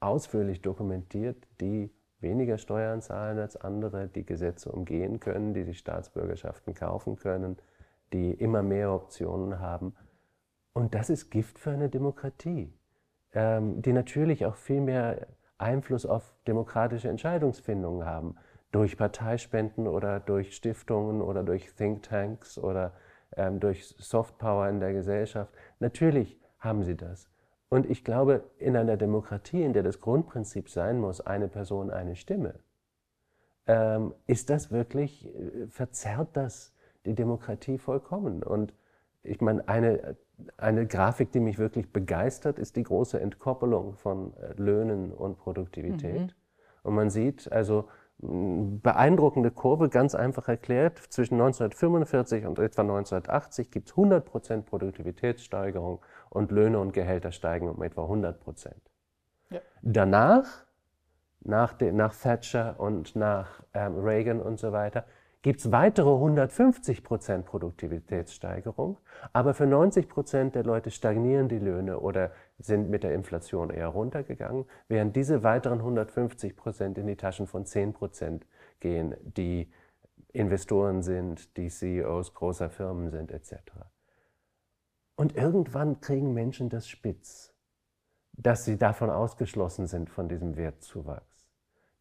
ausführlich dokumentiert, die weniger Steuern zahlen als andere, die Gesetze umgehen können, die sich Staatsbürgerschaften kaufen können, die immer mehr Optionen haben. Und das ist Gift für eine Demokratie ähm, die natürlich auch viel mehr Einfluss auf demokratische Entscheidungsfindungen haben, durch Parteispenden oder durch Stiftungen oder durch Thinktanks oder ähm, durch Softpower in der Gesellschaft. Natürlich haben sie das. Und ich glaube, in einer Demokratie, in der das Grundprinzip sein muss, eine Person, eine Stimme, ähm, ist das wirklich, äh, verzerrt das die Demokratie vollkommen. Und ich meine, eine eine Grafik, die mich wirklich begeistert, ist die große Entkoppelung von äh, Löhnen und Produktivität. Mhm. Und man sieht also beeindruckende Kurve, ganz einfach erklärt, zwischen 1945 und etwa 1980 gibt es 100% Produktivitätssteigerung und Löhne und Gehälter steigen um etwa 100%. Ja. Danach, nach, de, nach Thatcher und nach ähm, Reagan und so weiter, gibt es weitere 150 Prozent Produktivitätssteigerung, aber für 90 Prozent der Leute stagnieren die Löhne oder sind mit der Inflation eher runtergegangen, während diese weiteren 150 Prozent in die Taschen von 10 Prozent gehen, die Investoren sind, die CEOs großer Firmen sind etc. Und irgendwann kriegen Menschen das spitz, dass sie davon ausgeschlossen sind von diesem Wertzuwachs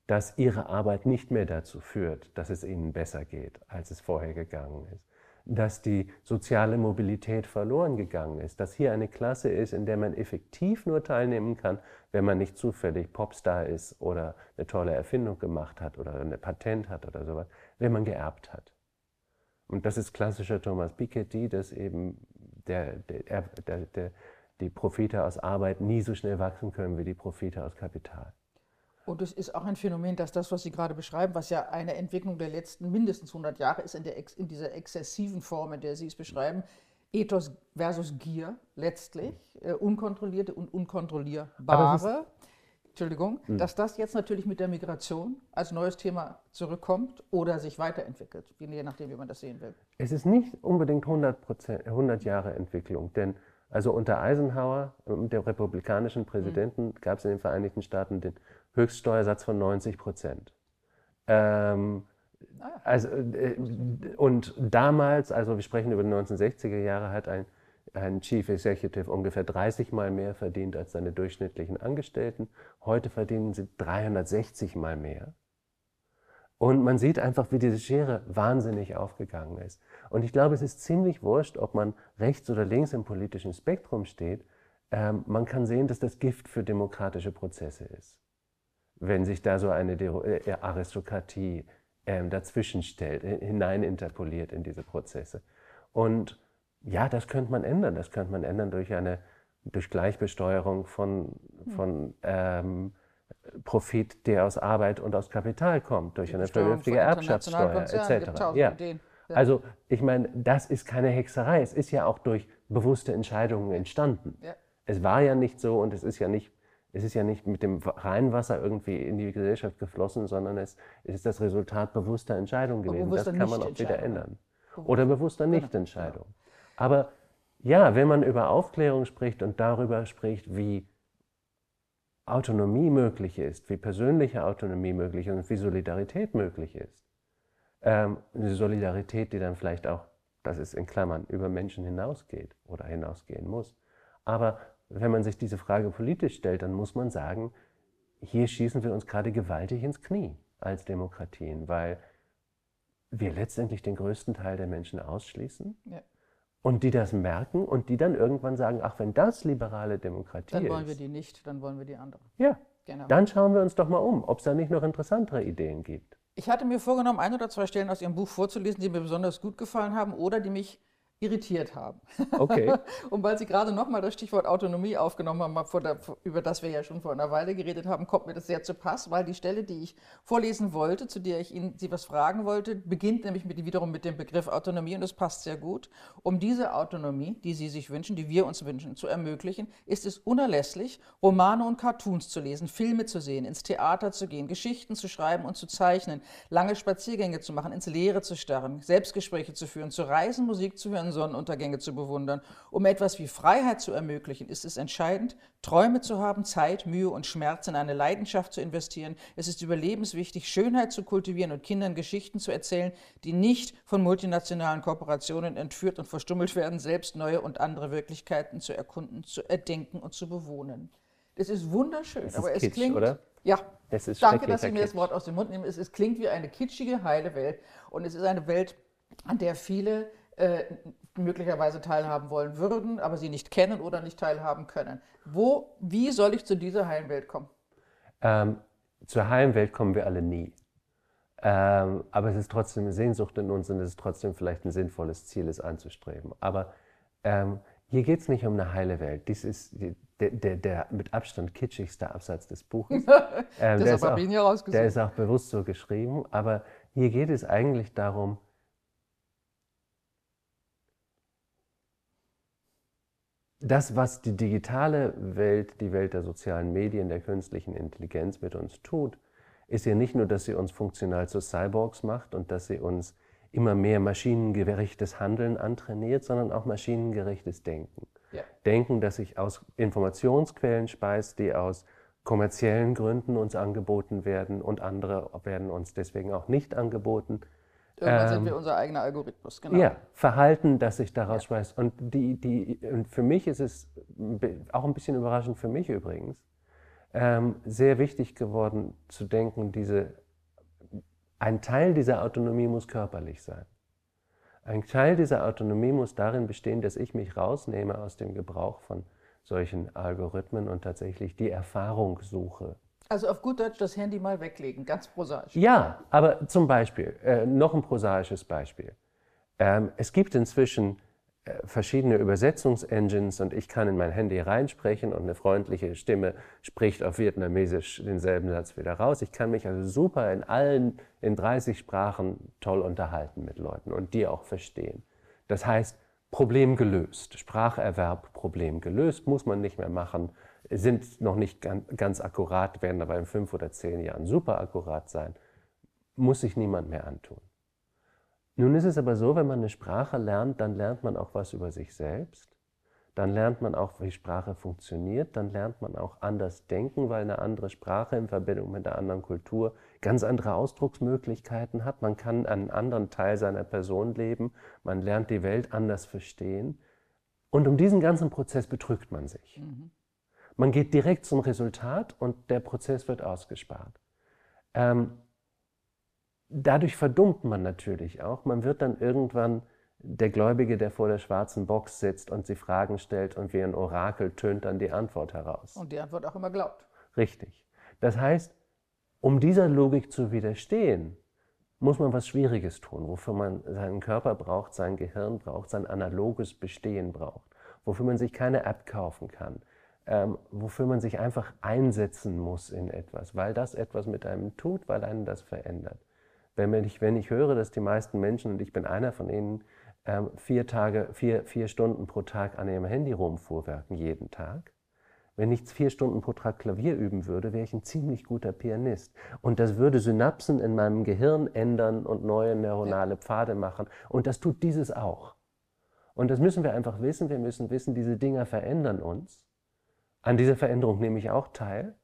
dass ihre Arbeit nicht mehr dazu führt, dass es ihnen besser geht, als es vorher gegangen ist. Dass die soziale Mobilität verloren gegangen ist. Dass hier eine Klasse ist, in der man effektiv nur teilnehmen kann, wenn man nicht zufällig Popstar ist oder eine tolle Erfindung gemacht hat oder ein Patent hat oder sowas, wenn man geerbt hat. Und das ist klassischer Thomas Piketty, dass eben der, der, der, die Profite aus Arbeit nie so schnell wachsen können wie die Profite aus Kapital. Und es ist auch ein Phänomen, dass das, was Sie gerade beschreiben, was ja eine Entwicklung der letzten mindestens 100 Jahre ist, in, der, in dieser exzessiven Form, in der Sie es beschreiben, Ethos versus Gier letztlich, äh, unkontrollierte und unkontrollierbare. Entschuldigung, hm. dass das jetzt natürlich mit der Migration als neues Thema zurückkommt oder sich weiterentwickelt, je nachdem, wie man das sehen will. Es ist nicht unbedingt 100, 100 Jahre Entwicklung, denn also unter Eisenhower, dem republikanischen Präsidenten, hm. gab es in den Vereinigten Staaten den Höchststeuersatz von 90 Prozent. Ähm, also, äh, und damals, also wir sprechen über die 1960er Jahre, hat ein, ein Chief Executive ungefähr 30 Mal mehr verdient als seine durchschnittlichen Angestellten. Heute verdienen sie 360 Mal mehr. Und man sieht einfach, wie diese Schere wahnsinnig aufgegangen ist. Und ich glaube, es ist ziemlich wurscht, ob man rechts oder links im politischen Spektrum steht. Ähm, man kann sehen, dass das Gift für demokratische Prozesse ist wenn sich da so eine äh, Aristokratie ähm, dazwischen stellt, äh, hineininterpoliert in diese Prozesse. Und ja, das könnte man ändern. Das könnte man ändern durch eine durch Gleichbesteuerung von, von ähm, Profit, der aus Arbeit und aus Kapital kommt, durch eine vernünftige Erbschaftssteuer etc. Ja. Also ich meine, das ist keine Hexerei. Es ist ja auch durch bewusste Entscheidungen entstanden. Ja. Es war ja nicht so und es ist ja nicht, es ist ja nicht mit dem Rheinwasser irgendwie in die Gesellschaft geflossen, sondern es, ist das Resultat bewusster Entscheidungen gewesen. Das kann man auch wieder ändern. Oder bewusster genau. Nichtentscheidung. Aber ja, wenn man über Aufklärung spricht und darüber spricht, wie Autonomie möglich ist, wie persönliche Autonomie möglich ist und wie Solidarität möglich ist. Ähm, eine Solidarität, die dann vielleicht auch, das ist in Klammern, über Menschen hinausgeht oder hinausgehen muss. Aber wenn man sich diese Frage politisch stellt, dann muss man sagen, hier schießen wir uns gerade gewaltig ins Knie als Demokratien, weil wir letztendlich den größten Teil der Menschen ausschließen. Ja und die das merken und die dann irgendwann sagen, ach, wenn das liberale Demokratie ist. Dann wollen wir die nicht, dann wollen wir die andere. Ja, genau. dann schauen wir uns doch mal um, ob es da nicht noch interessantere Ideen gibt. Ich hatte mir vorgenommen, ein oder zwei Stellen aus Ihrem Buch vorzulesen, die mir besonders gut gefallen haben oder die mich irritiert haben. Okay. und weil Sie gerade nochmal das Stichwort Autonomie aufgenommen haben, der, über das wir ja schon vor einer Weile geredet haben, kommt mir das sehr zu Pass, weil die Stelle, die ich vorlesen wollte, zu der ich Ihnen Sie was fragen wollte, beginnt nämlich mit, wiederum mit dem Begriff Autonomie und das passt sehr gut. Um diese Autonomie, die Sie sich wünschen, die wir uns wünschen, zu ermöglichen, ist es unerlässlich, Romane und Cartoons zu lesen, Filme zu sehen, ins Theater zu gehen, Geschichten zu schreiben und zu zeichnen, lange Spaziergänge zu machen, ins Leere zu starren, Selbstgespräche zu führen, zu reisen, Musik zu hören, Sonnenuntergänge zu bewundern. Um etwas wie Freiheit zu ermöglichen, ist es entscheidend, Träume zu haben, Zeit, Mühe und Schmerz in eine Leidenschaft zu investieren. Es ist überlebenswichtig, Schönheit zu kultivieren und Kindern Geschichten zu erzählen, die nicht von multinationalen Kooperationen entführt und verstummelt werden, selbst neue und andere Wirklichkeiten zu erkunden, zu erdenken und zu bewohnen. Das ist wunderschön, das aber ist es klingt. Oder? Ja, danke, dass Sie mir das Wort aus dem Mund nehmen. Es, es klingt wie eine kitschige, heile Welt und es ist eine Welt, an der viele äh, möglicherweise teilhaben wollen würden, aber sie nicht kennen oder nicht teilhaben können. Wo, wie soll ich zu dieser heilen Welt kommen? Ähm, zur heilen Welt kommen wir alle nie. Ähm, aber es ist trotzdem eine Sehnsucht in uns und es ist trotzdem vielleicht ein sinnvolles Ziel, es anzustreben. Aber ähm, hier geht es nicht um eine heile Welt. Dies ist der, der, der, mit Abstand kitschigste Absatz des Buches. Ähm, der, ist auch, der ist auch bewusst so geschrieben. Aber hier geht es eigentlich darum, das, was die digitale Welt, die Welt der sozialen Medien, der künstlichen Intelligenz mit uns tut, ist ja nicht nur, dass sie uns funktional zu Cyborgs macht und dass sie uns immer mehr maschinengerechtes Handeln antrainiert, sondern auch maschinengerechtes Denken. Ja. Denken, das sich aus Informationsquellen speist, die aus kommerziellen Gründen uns angeboten werden und andere werden uns deswegen auch nicht angeboten. Irgendwann ähm, sind wir unser eigener Algorithmus, genau. Ja, Verhalten, das sich daraus ja. speist. Und, die, die, und für mich ist es auch ein bisschen überraschend, für mich übrigens, ähm, sehr wichtig geworden zu denken, diese, ein Teil dieser Autonomie muss körperlich sein. Ein Teil dieser Autonomie muss darin bestehen, dass ich mich rausnehme aus dem Gebrauch von solchen Algorithmen und tatsächlich die Erfahrung suche also auf gut Deutsch das Handy mal weglegen, ganz prosaisch. Ja, aber zum Beispiel, äh, noch ein prosaisches Beispiel. Ähm, es gibt inzwischen äh, verschiedene Übersetzungsengines und ich kann in mein Handy reinsprechen und eine freundliche Stimme spricht auf Vietnamesisch denselben Satz wieder raus. Ich kann mich also super in allen, in 30 Sprachen toll unterhalten mit Leuten und die auch verstehen. Das heißt, Problem gelöst, Spracherwerb, Problem gelöst, muss man nicht mehr machen sind noch nicht ganz akkurat, werden aber in fünf oder zehn Jahren super akkurat sein, muss sich niemand mehr antun. Nun ist es aber so, wenn man eine Sprache lernt, dann lernt man auch was über sich selbst, dann lernt man auch, wie Sprache funktioniert, dann lernt man auch anders denken, weil eine andere Sprache in Verbindung mit einer anderen Kultur ganz andere Ausdrucksmöglichkeiten hat. Man kann einen anderen Teil seiner Person leben, man lernt die Welt anders verstehen. Und um diesen ganzen Prozess betrügt man sich. Mhm. Man geht direkt zum Resultat und der Prozess wird ausgespart. Ähm, dadurch verdummt man natürlich auch. Man wird dann irgendwann der Gläubige, der vor der schwarzen Box sitzt und sie Fragen stellt und wie ein Orakel tönt dann die Antwort heraus. Und die Antwort auch immer glaubt. Richtig. Das heißt, um dieser Logik zu widerstehen, muss man was Schwieriges tun, wofür man seinen Körper braucht, sein Gehirn braucht, sein analoges Bestehen braucht wofür man sich keine App kaufen kann, ähm, wofür man sich einfach einsetzen muss in etwas, weil das etwas mit einem tut, weil einen das verändert. Wenn ich, wenn ich höre, dass die meisten Menschen, und ich bin einer von ihnen, ähm, vier, Tage, vier, vier Stunden pro Tag an ihrem Handy rumfuhrwerken, jeden Tag, wenn ich vier Stunden pro Tag Klavier üben würde, wäre ich ein ziemlich guter Pianist. Und das würde Synapsen in meinem Gehirn ändern und neue neuronale Pfade machen. Und das tut dieses auch. Und das müssen wir einfach wissen. Wir müssen wissen, diese Dinger verändern uns. An dieser Veränderung nehme ich auch teil.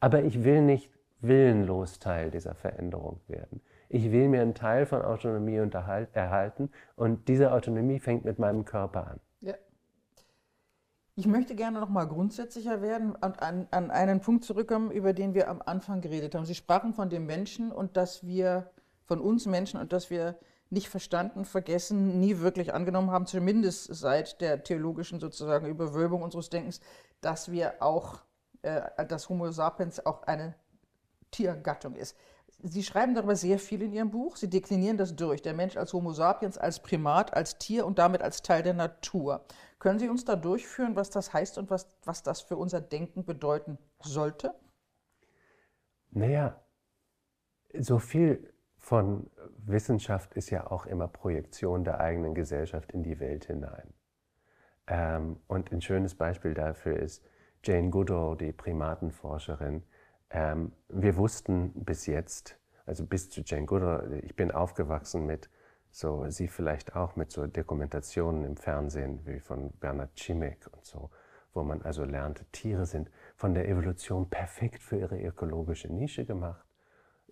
Aber ich will nicht willenlos Teil dieser Veränderung werden. Ich will mir einen Teil von Autonomie erhalten und diese Autonomie fängt mit meinem Körper an. Ja. Ich möchte gerne noch mal grundsätzlicher werden und an, an einen Punkt zurückkommen, über den wir am Anfang geredet haben. Sie sprachen von dem Menschen und dass wir, von uns Menschen und dass wir nicht verstanden, vergessen, nie wirklich angenommen haben, zumindest seit der theologischen sozusagen Überwölbung unseres Denkens, dass wir auch, äh, dass Homo sapiens auch eine Tiergattung ist. Sie schreiben darüber sehr viel in Ihrem Buch. Sie deklinieren das durch. Der Mensch als Homo sapiens, als Primat, als Tier und damit als Teil der Natur. Können Sie uns da durchführen, was das heißt und was, was das für unser Denken bedeuten sollte? Naja, so viel von Wissenschaft ist ja auch immer Projektion der eigenen Gesellschaft in die Welt hinein. Ähm, und ein schönes Beispiel dafür ist Jane Goodall, die Primatenforscherin, ähm, wir wussten bis jetzt, also bis zu Jane Goodall, ich bin aufgewachsen mit so, sie vielleicht auch mit so Dokumentationen im Fernsehen wie von Bernhard Cimek und so, wo man also lernt, Tiere sind von der Evolution perfekt für ihre ökologische Nische gemacht.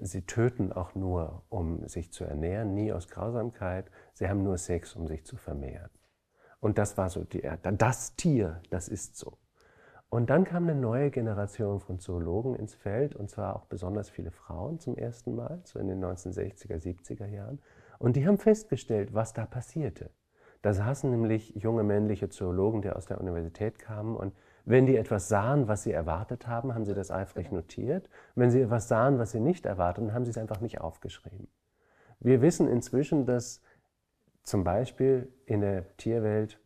Sie töten auch nur, um sich zu ernähren, nie aus Grausamkeit. Sie haben nur Sex, um sich zu vermehren. Und das war so die, das Tier, das ist so. Und dann kam eine neue Generation von Zoologen ins Feld, und zwar auch besonders viele Frauen zum ersten Mal, so in den 1960er, 70er Jahren. Und die haben festgestellt, was da passierte. Da saßen nämlich junge männliche Zoologen, die aus der Universität kamen und wenn die etwas sahen, was sie erwartet haben, haben sie das eifrig notiert. Wenn sie etwas sahen, was sie nicht erwarteten, haben sie es einfach nicht aufgeschrieben. Wir wissen inzwischen, dass zum Beispiel in der Tierwelt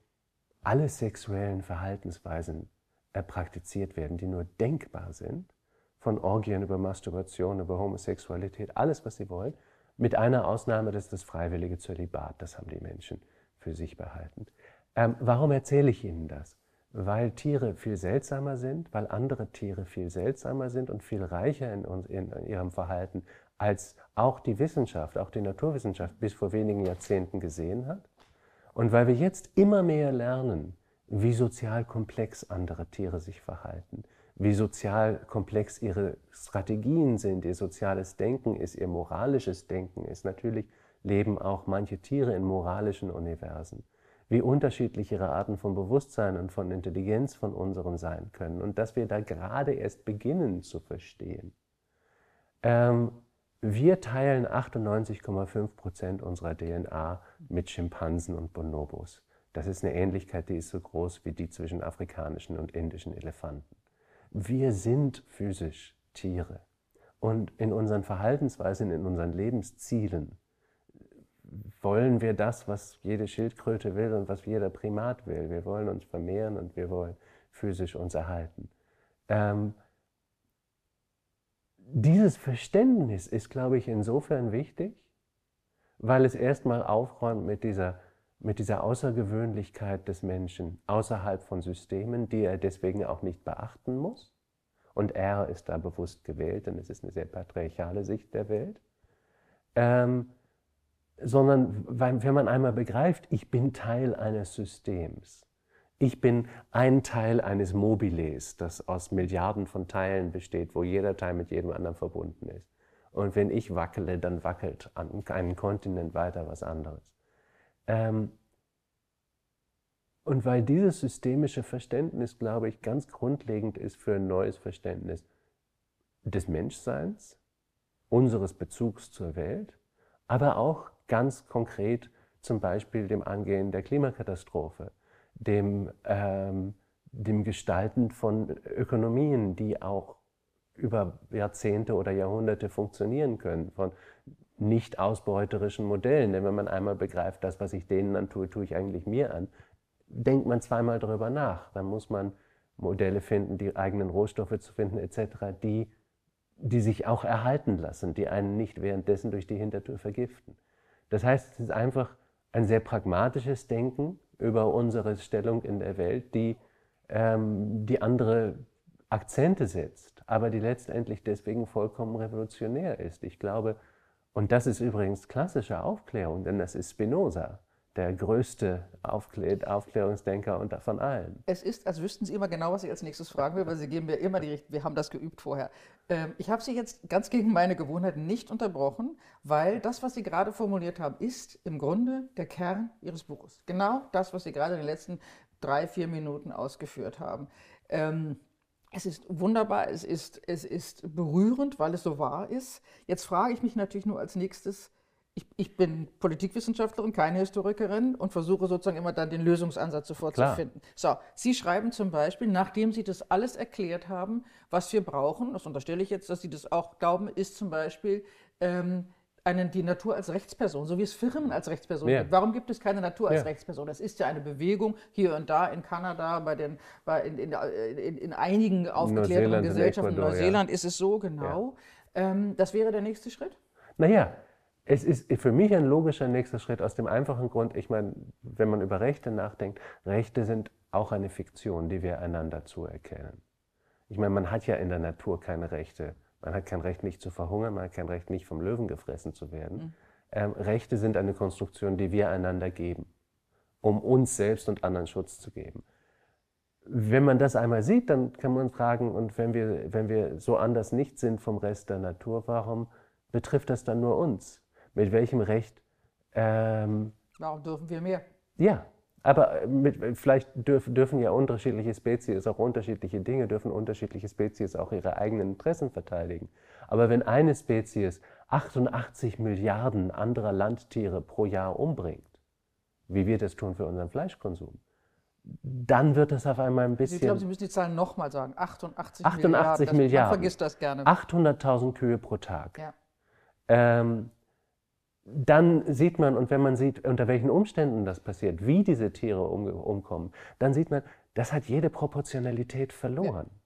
alle sexuellen Verhaltensweisen praktiziert werden, die nur denkbar sind, von Orgien über Masturbation, über Homosexualität, alles, was sie wollen, mit einer Ausnahme, das ist das freiwillige Zölibat, das haben die Menschen für sich behalten. Ähm, warum erzähle ich Ihnen das? Weil Tiere viel seltsamer sind, weil andere Tiere viel seltsamer sind und viel reicher in, in, in ihrem Verhalten, als auch die Wissenschaft, auch die Naturwissenschaft bis vor wenigen Jahrzehnten gesehen hat. Und weil wir jetzt immer mehr lernen, wie sozial komplex andere Tiere sich verhalten, wie sozial komplex ihre Strategien sind, ihr soziales Denken ist, ihr moralisches Denken ist. Natürlich leben auch manche Tiere in moralischen Universen. Wie unterschiedlich ihre Arten von Bewusstsein und von Intelligenz von unseren sein können und dass wir da gerade erst beginnen zu verstehen. Ähm, wir teilen 98,5 Prozent unserer DNA mit Schimpansen und Bonobos. Das ist eine Ähnlichkeit, die ist so groß wie die zwischen afrikanischen und indischen Elefanten. Wir sind physisch Tiere. Und in unseren Verhaltensweisen, in unseren Lebenszielen wollen wir das, was jede Schildkröte will und was jeder Primat will. Wir wollen uns vermehren und wir wollen physisch uns erhalten. Ähm, dieses Verständnis ist, glaube ich, insofern wichtig, weil es erstmal aufräumt mit dieser mit dieser Außergewöhnlichkeit des Menschen außerhalb von Systemen, die er deswegen auch nicht beachten muss. Und er ist da bewusst gewählt, denn es ist eine sehr patriarchale Sicht der Welt. Ähm, sondern wenn man einmal begreift, ich bin Teil eines Systems. Ich bin ein Teil eines Mobiles, das aus Milliarden von Teilen besteht, wo jeder Teil mit jedem anderen verbunden ist. Und wenn ich wackele, dann wackelt an einem Kontinent weiter was anderes. Ähm, und weil dieses systemische Verständnis, glaube ich, ganz grundlegend ist für ein neues Verständnis des Menschseins, unseres Bezugs zur Welt, aber auch ganz konkret zum Beispiel dem Angehen der Klimakatastrophe, dem, ähm, dem Gestalten von Ökonomien, die auch über Jahrzehnte oder Jahrhunderte funktionieren können, von nicht ausbeuterischen Modellen. Denn wenn man einmal begreift, das, was ich denen antue, tue ich eigentlich mir an, denkt man zweimal darüber nach. Dann muss man Modelle finden, die eigenen Rohstoffe zu finden etc., die, die sich auch erhalten lassen, die einen nicht währenddessen durch die Hintertür vergiften. Das heißt, es ist einfach ein sehr pragmatisches Denken über unsere Stellung in der Welt, die, ähm, die andere Akzente setzt, aber die letztendlich deswegen vollkommen revolutionär ist. Ich glaube, und das ist übrigens klassische Aufklärung, denn das ist Spinoza der größte Aufklärungsdenker unter von allen. Es ist, als wüssten Sie immer genau, was ich als nächstes fragen will, weil Sie geben mir immer die Richtung, wir haben das geübt vorher. Ähm, ich habe Sie jetzt ganz gegen meine Gewohnheit nicht unterbrochen, weil das, was Sie gerade formuliert haben, ist im Grunde der Kern Ihres Buches. Genau das, was Sie gerade in den letzten drei, vier Minuten ausgeführt haben. Ähm, es ist wunderbar, es ist, es ist berührend, weil es so wahr ist. Jetzt frage ich mich natürlich nur als nächstes, ich, ich, bin Politikwissenschaftlerin, keine Historikerin und versuche sozusagen immer dann den Lösungsansatz sofort Klar. zu finden. So, Sie schreiben zum Beispiel, nachdem Sie das alles erklärt haben, was wir brauchen, das unterstelle ich jetzt, dass Sie das auch glauben, ist zum Beispiel ähm, einen, die Natur als Rechtsperson, so wie es Firmen als Rechtsperson ja. gibt. Warum gibt es keine Natur als ja. Rechtsperson? Das ist ja eine Bewegung hier und da in Kanada, bei den, bei in, in, in, in einigen aufgeklärten Gesellschaften. In Neuseeland ja. ist es so, genau. Ähm, das wäre der nächste Schritt? Naja, es ist für mich ein logischer nächster Schritt aus dem einfachen Grund, ich meine, wenn man über Rechte nachdenkt, Rechte sind auch eine Fiktion, die wir einander zuerkennen. Ich meine, man hat ja in der Natur keine Rechte. Man hat kein Recht, nicht zu verhungern, man hat kein Recht, nicht vom Löwen gefressen zu werden. Mhm. Ähm, Rechte sind eine Konstruktion, die wir einander geben, um uns selbst und anderen Schutz zu geben. Wenn man das einmal sieht, dann kann man fragen, und wenn wir, wenn wir so anders nicht sind vom Rest der Natur, warum betrifft das dann nur uns? Mit welchem Recht. Ähm, Warum dürfen wir mehr? Ja, aber mit, vielleicht dürf, dürfen ja unterschiedliche Spezies auch unterschiedliche Dinge, dürfen unterschiedliche Spezies auch ihre eigenen Interessen verteidigen. Aber wenn eine Spezies 88 Milliarden anderer Landtiere pro Jahr umbringt, wie wir das tun für unseren Fleischkonsum, dann wird es auf einmal ein bisschen. Ich glaube, Sie müssen die Zahlen nochmal sagen. 88, 88 Milliarden. Milliarden. Man vergisst das gerne. 800.000 Kühe pro Tag. Ja. Ähm, dann sieht man, und wenn man sieht, unter welchen Umständen das passiert, wie diese Tiere um, umkommen, dann sieht man, das hat jede Proportionalität verloren. Ja.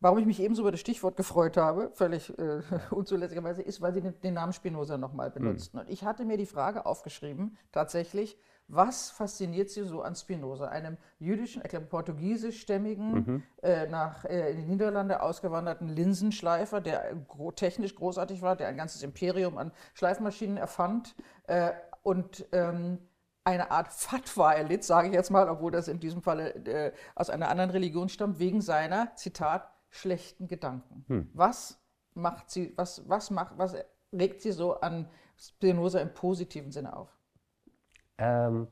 Warum ich mich ebenso über das Stichwort gefreut habe, völlig äh, unzulässigerweise, ist, weil Sie den, den Namen Spinoza nochmal benutzten. Hm. Und ich hatte mir die Frage aufgeschrieben, tatsächlich, was fasziniert Sie so an Spinoza, einem jüdischen, ich glaube portugiesischstämmigen, mhm. äh, nach äh, in die Niederlande ausgewanderten Linsenschleifer, der gro technisch großartig war, der ein ganzes Imperium an Schleifmaschinen erfand äh, und ähm, eine Art Fatwa erlitt, sage ich jetzt mal, obwohl das in diesem Falle äh, aus einer anderen Religion stammt, wegen seiner, Zitat, schlechten Gedanken. Hm. Was macht sie, was, was macht, was regt sie so an Spinoza im positiven Sinne auf? Ähm,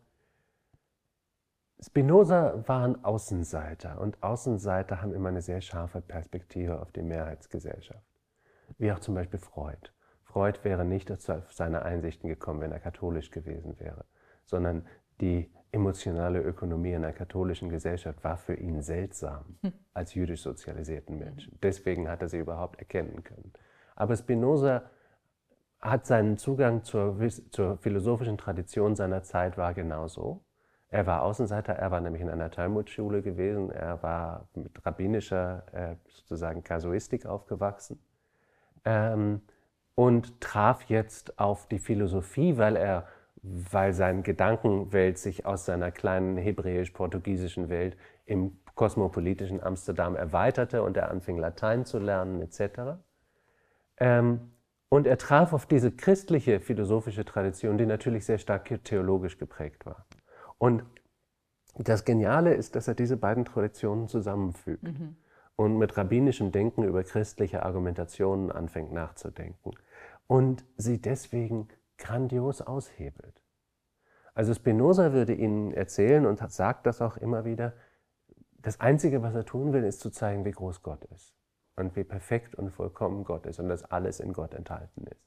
Spinoza war ein Außenseiter und Außenseiter haben immer eine sehr scharfe Perspektive auf die Mehrheitsgesellschaft. Wie auch zum Beispiel Freud. Freud wäre nicht auf seine Einsichten gekommen, wenn er katholisch gewesen wäre, sondern die emotionale Ökonomie in einer katholischen Gesellschaft war für ihn seltsam hm. als jüdisch sozialisierten Menschen. Deswegen hat er sie überhaupt erkennen können. Aber Spinoza hat seinen Zugang zur, zur philosophischen Tradition seiner Zeit war genauso. Er war Außenseiter, er war nämlich in einer Talmudschule gewesen, er war mit rabbinischer äh, sozusagen Kasuistik aufgewachsen ähm, und traf jetzt auf die Philosophie, weil er, weil seine Gedankenwelt sich aus seiner kleinen hebräisch-portugiesischen Welt im kosmopolitischen Amsterdam erweiterte und er anfing Latein zu lernen etc. Ähm, und er traf auf diese christliche philosophische Tradition, die natürlich sehr stark theologisch geprägt war. Und das Geniale ist, dass er diese beiden Traditionen zusammenfügt mhm. und mit rabbinischem Denken über christliche Argumentationen anfängt nachzudenken und sie deswegen grandios aushebelt. Also Spinoza würde Ihnen erzählen und sagt das auch immer wieder, das Einzige, was er tun will, ist zu zeigen, wie groß Gott ist und wie perfekt und vollkommen Gott ist und dass alles in Gott enthalten ist.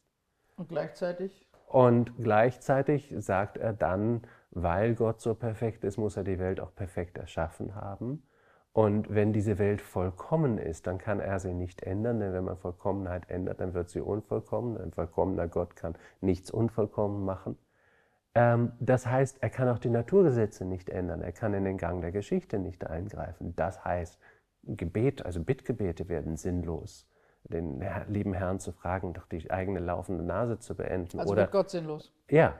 Und gleichzeitig? Und gleichzeitig sagt er dann, weil Gott so perfekt ist, muss er die Welt auch perfekt erschaffen haben. Und wenn diese Welt vollkommen ist, dann kann er sie nicht ändern, denn wenn man Vollkommenheit ändert, dann wird sie unvollkommen. Ein vollkommener Gott kann nichts unvollkommen machen. Ähm, das heißt, er kann auch die Naturgesetze nicht ändern. Er kann in den Gang der Geschichte nicht eingreifen. Das heißt, Gebet, also Bittgebete werden sinnlos. Den lieben Herrn zu fragen, doch die eigene laufende Nase zu beenden. Also Oder, wird Gott sinnlos. Ja.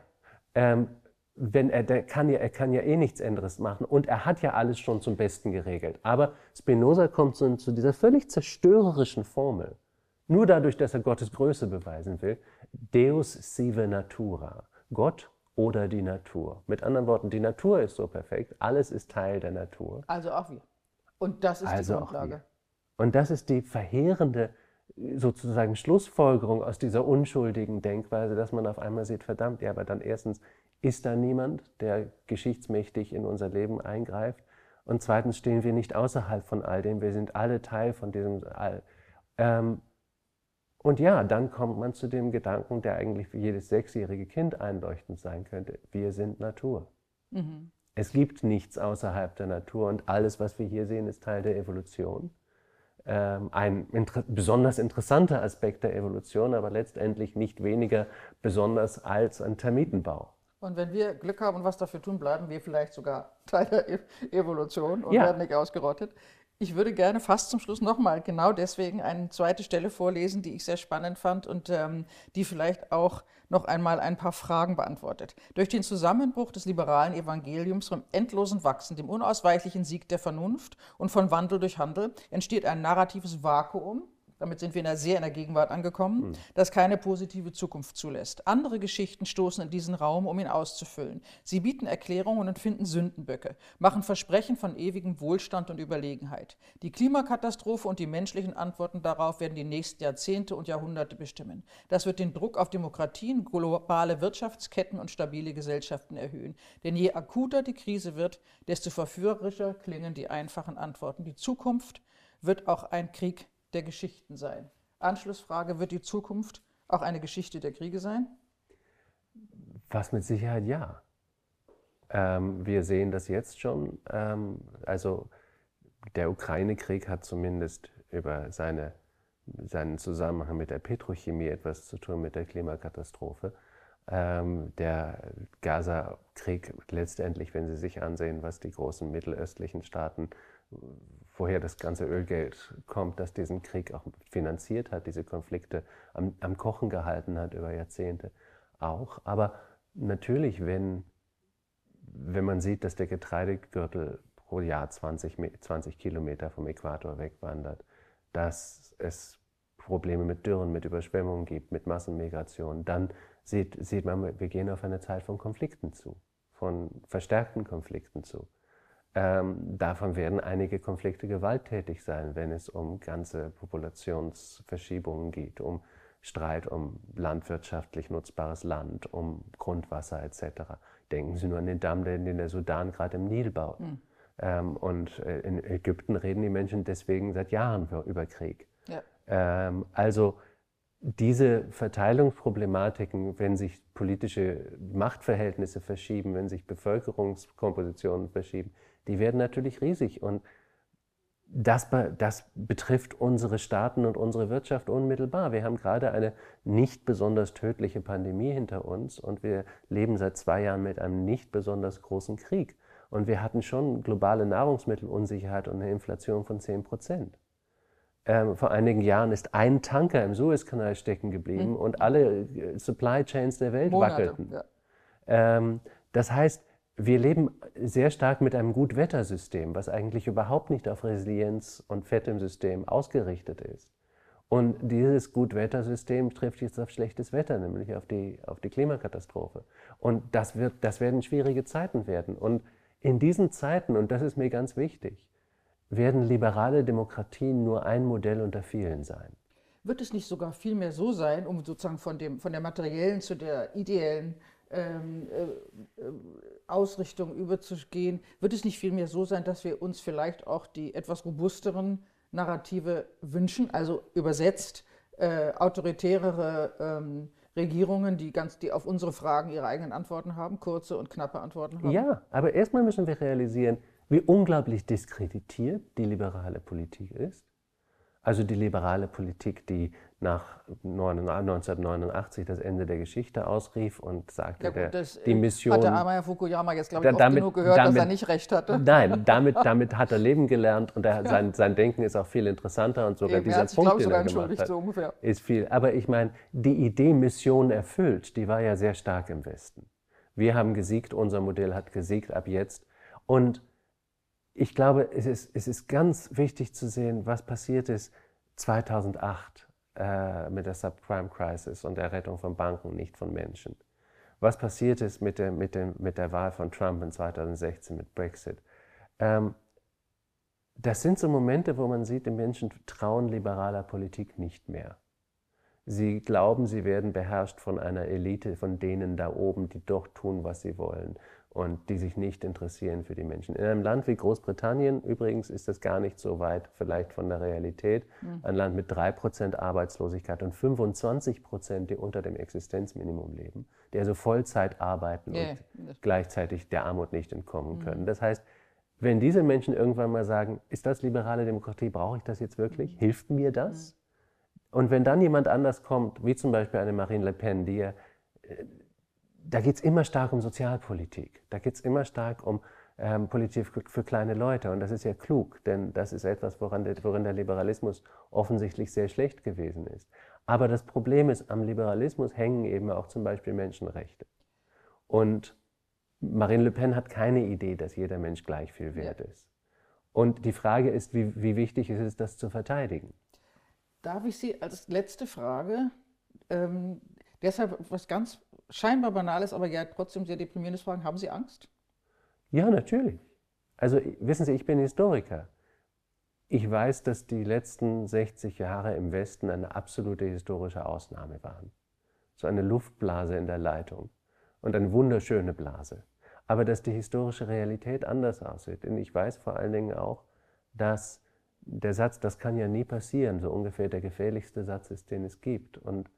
Ähm, wenn er, der kann ja, er kann ja eh nichts anderes machen und er hat ja alles schon zum Besten geregelt. Aber Spinoza kommt zu, zu dieser völlig zerstörerischen Formel. Nur dadurch, dass er Gottes Größe beweisen will. Deus sive natura. Gott oder die Natur. Mit anderen Worten, die Natur ist so perfekt, alles ist Teil der Natur. Also auch wir. Und das ist Also die Grundlage. Und das ist die verheerende sozusagen Schlussfolgerung aus dieser unschuldigen Denkweise, dass man auf einmal sieht, verdammt, ja, aber dann erstens ist da niemand, der geschichtsmächtig in unser Leben eingreift. Und zweitens stehen wir nicht außerhalb von all dem, wir sind alle Teil von diesem All. Ähm, und ja, dann kommt man zu dem Gedanken, der eigentlich für jedes sechsjährige Kind einleuchtend sein könnte. Wir sind Natur. Es gibt nichts außerhalb der Natur und alles, was wir hier sehen, ist Teil der Evolution. Ähm, ein inter besonders interessanter Aspekt der Evolution, aber letztendlich nicht weniger besonders als ein Termitenbau. Und wenn wir Glück haben und was dafür tun, bleiben wir vielleicht sogar Teil der E- Evolution und Ja. werden nicht ausgerottet. Ich würde gerne fast zum Schluss nochmal genau deswegen eine zweite Stelle vorlesen, die ich sehr spannend fand und ähm, die vielleicht auch noch einmal ein paar Fragen beantwortet. Durch den Zusammenbruch des liberalen Evangeliums vom endlosen Wachsen, dem unausweichlichen Sieg der Vernunft und von Wandel durch Handel entsteht ein narratives Vakuum, damit sind wir in der, sehr in der Gegenwart angekommen, das keine positive Zukunft zulässt. Andere Geschichten stoßen in diesen Raum, um ihn auszufüllen. Sie bieten Erklärungen und finden Sündenböcke, machen Versprechen von ewigem Wohlstand und Überlegenheit. Die Klimakatastrophe und die menschlichen Antworten darauf werden die nächsten Jahrzehnte und Jahrhunderte bestimmen. Das wird den Druck auf Demokratien, globale Wirtschaftsketten und stabile Gesellschaften erhöhen. Denn je akuter die Krise wird, desto verführerischer klingen die einfachen Antworten. Die Zukunft wird auch ein Krieg der Geschichten sein. Anschlussfrage, wird die Zukunft auch eine Geschichte der Kriege sein? Was mit Sicherheit ja. Ähm, wir sehen das jetzt schon. Ähm, also der Ukraine-Krieg hat zumindest über seine, seinen Zusammenhang mit der Petrochemie etwas zu tun mit der Klimakatastrophe. Ähm, der Gaza-Krieg letztendlich, wenn Sie sich ansehen, was die großen mittelöstlichen Staaten, woher das ganze Ölgeld kommt, das diesen Krieg auch finanziert hat, diese Konflikte am, am Kochen gehalten hat über Jahrzehnte auch. Aber natürlich, wenn, wenn man sieht, dass der Getreidegürtel pro Jahr 20, Me- 20 Kilometer vom Äquator wegwandert, dass es Probleme mit Dürren, mit Überschwemmungen gibt, mit Massenmigration, dann sieht, sieht man, wir gehen auf eine Zeit von Konflikten zu, von verstärkten Konflikten zu. Ähm, davon werden einige Konflikte gewalttätig sein, wenn es um ganze Populationsverschiebungen geht, um Streit um landwirtschaftlich nutzbares Land, um Grundwasser etc. Denken Sie nur an den Damm, den der Sudan gerade im Nil baut. Ähm, und äh, in Ägypten reden die Menschen deswegen seit Jahren über Krieg. Ja. Ähm, also diese Verteilungsproblematiken, wenn sich politische Machtverhältnisse verschieben, wenn sich Bevölkerungskompositionen verschieben, die werden natürlich riesig. Und das, das betrifft unsere Staaten und unsere Wirtschaft unmittelbar. Wir haben gerade eine nicht besonders tödliche Pandemie hinter uns und wir leben seit zwei Jahren mit einem nicht besonders großen Krieg. Und wir hatten schon globale Nahrungsmittelunsicherheit und eine Inflation von 10 Prozent. Ähm, vor einigen Jahren ist ein Tanker im Suezkanal stecken geblieben und alle äh, Supply Chains der Welt Monate. wackelten. Ja. Ähm, das heißt, wir leben sehr stark mit einem Gutwettersystem, was eigentlich überhaupt nicht auf Resilienz und Fett im System ausgerichtet ist. Und dieses Gutwettersystem trifft jetzt auf schlechtes Wetter, nämlich auf die, auf die Klimakatastrophe. Und das, wird, das werden schwierige Zeiten werden. Und in diesen Zeiten, und das ist mir ganz wichtig, werden liberale Demokratien nur ein Modell unter vielen sein. Wird es nicht sogar vielmehr so sein, um sozusagen von, dem, von der materiellen zu der ideellen ähm, äh, äh, Ausrichtung überzugehen, wird es nicht vielmehr so sein, dass wir uns vielleicht auch die etwas robusteren Narrative wünschen, also übersetzt äh, autoritärere ähm, Regierungen, die, ganz, die auf unsere Fragen ihre eigenen Antworten haben, kurze und knappe Antworten haben? Ja, aber erstmal müssen wir realisieren, wie unglaublich diskreditiert die liberale Politik ist. Also die liberale Politik, die nach 1989 das Ende der Geschichte ausrief und sagte, Ja gut, der, das die äh, Mission. hat der Amaya Fukuyama jetzt, glaube ich, Da- damit- genug gehört, dass er damit- nicht recht hatte. Nein, damit, damit hat er leben gelernt und er, sein, sein Denken ist auch viel interessanter und sogar Eben, er dieser hat sich, Punkt, ich, den er gemacht hat, so ungefähr. ist viel. Aber ich meine, die Idee Mission erfüllt, die war ja sehr stark im Westen. Wir haben gesiegt, unser Modell hat gesiegt ab jetzt. Und ich glaube, es ist, es ist ganz wichtig zu sehen, was passiert ist 2008 äh, mit der Subprime Crisis und der Rettung von Banken, nicht von Menschen. Was passiert ist mit der, mit, dem, mit der Wahl von Trump in 2016 mit Brexit. Ähm, das sind so Momente, wo man sieht, die Menschen trauen liberaler Politik nicht mehr. Sie glauben, sie werden beherrscht von einer Elite, von denen da oben, die doch tun, was sie wollen und die sich nicht interessieren für die Menschen. In einem Land wie Großbritannien übrigens ist das gar nicht so weit vielleicht von der Realität. Ein Land mit 3% Arbeitslosigkeit und 25%, die unter dem Existenzminimum leben, die also Vollzeit arbeiten Ja, und gleichzeitig der Armut nicht entkommen können. Das heißt, wenn diese Menschen irgendwann mal sagen, ist das liberale Demokratie, brauche ich das jetzt wirklich? Hilft mir das? Und wenn dann jemand anders kommt, wie zum Beispiel eine Marine Le Pen, die ja, äh, da geht es immer stark um Sozialpolitik, da geht es immer stark um ähm, Politik für, für kleine Leute. Und das ist ja klug, denn das ist etwas, woran der, worin der Liberalismus offensichtlich sehr schlecht gewesen ist. Aber das Problem ist, am Liberalismus hängen eben auch zum Beispiel Menschenrechte. Und Marine Le Pen hat keine Idee, dass jeder Mensch gleich viel wert ist. Und die Frage ist, wie, wie wichtig ist es, das zu verteidigen? Darf ich Sie als letzte Frage, ähm, deshalb was ganz scheinbar Banales, aber ja trotzdem sehr deprimierendes fragen, haben Sie Angst? Ja, natürlich. Also wissen Sie, ich bin Historiker. Ich weiß, dass die letzten 60 Jahre im Westen eine absolute historische Ausnahme waren. So eine Luftblase in der Leitung und eine wunderschöne Blase. Aber dass die historische Realität anders aussieht. Und ich weiß vor allen Dingen auch, dass der Satz, das kann ja nie passieren, so ungefähr der gefährlichste Satz ist, den es gibt. Und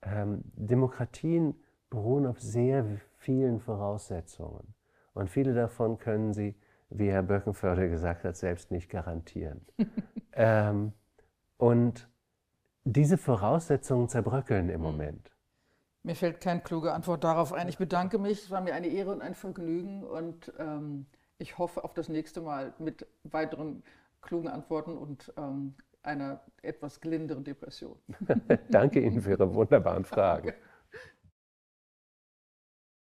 ähm, Demokratien beruhen auf sehr vielen Voraussetzungen. Und viele davon können sie, wie Herr Böckenförde gesagt hat, selbst nicht garantieren. ähm, und diese Voraussetzungen zerbröckeln im Moment. Mir fällt keine kluge Antwort darauf ein. Ich bedanke mich. Es war mir eine Ehre und ein Vergnügen. Und ähm, ich hoffe auf das nächste Mal mit weiteren klugen Antworten und ähm, einer etwas gelinderen Depression. Danke Ihnen für Ihre wunderbaren Fragen.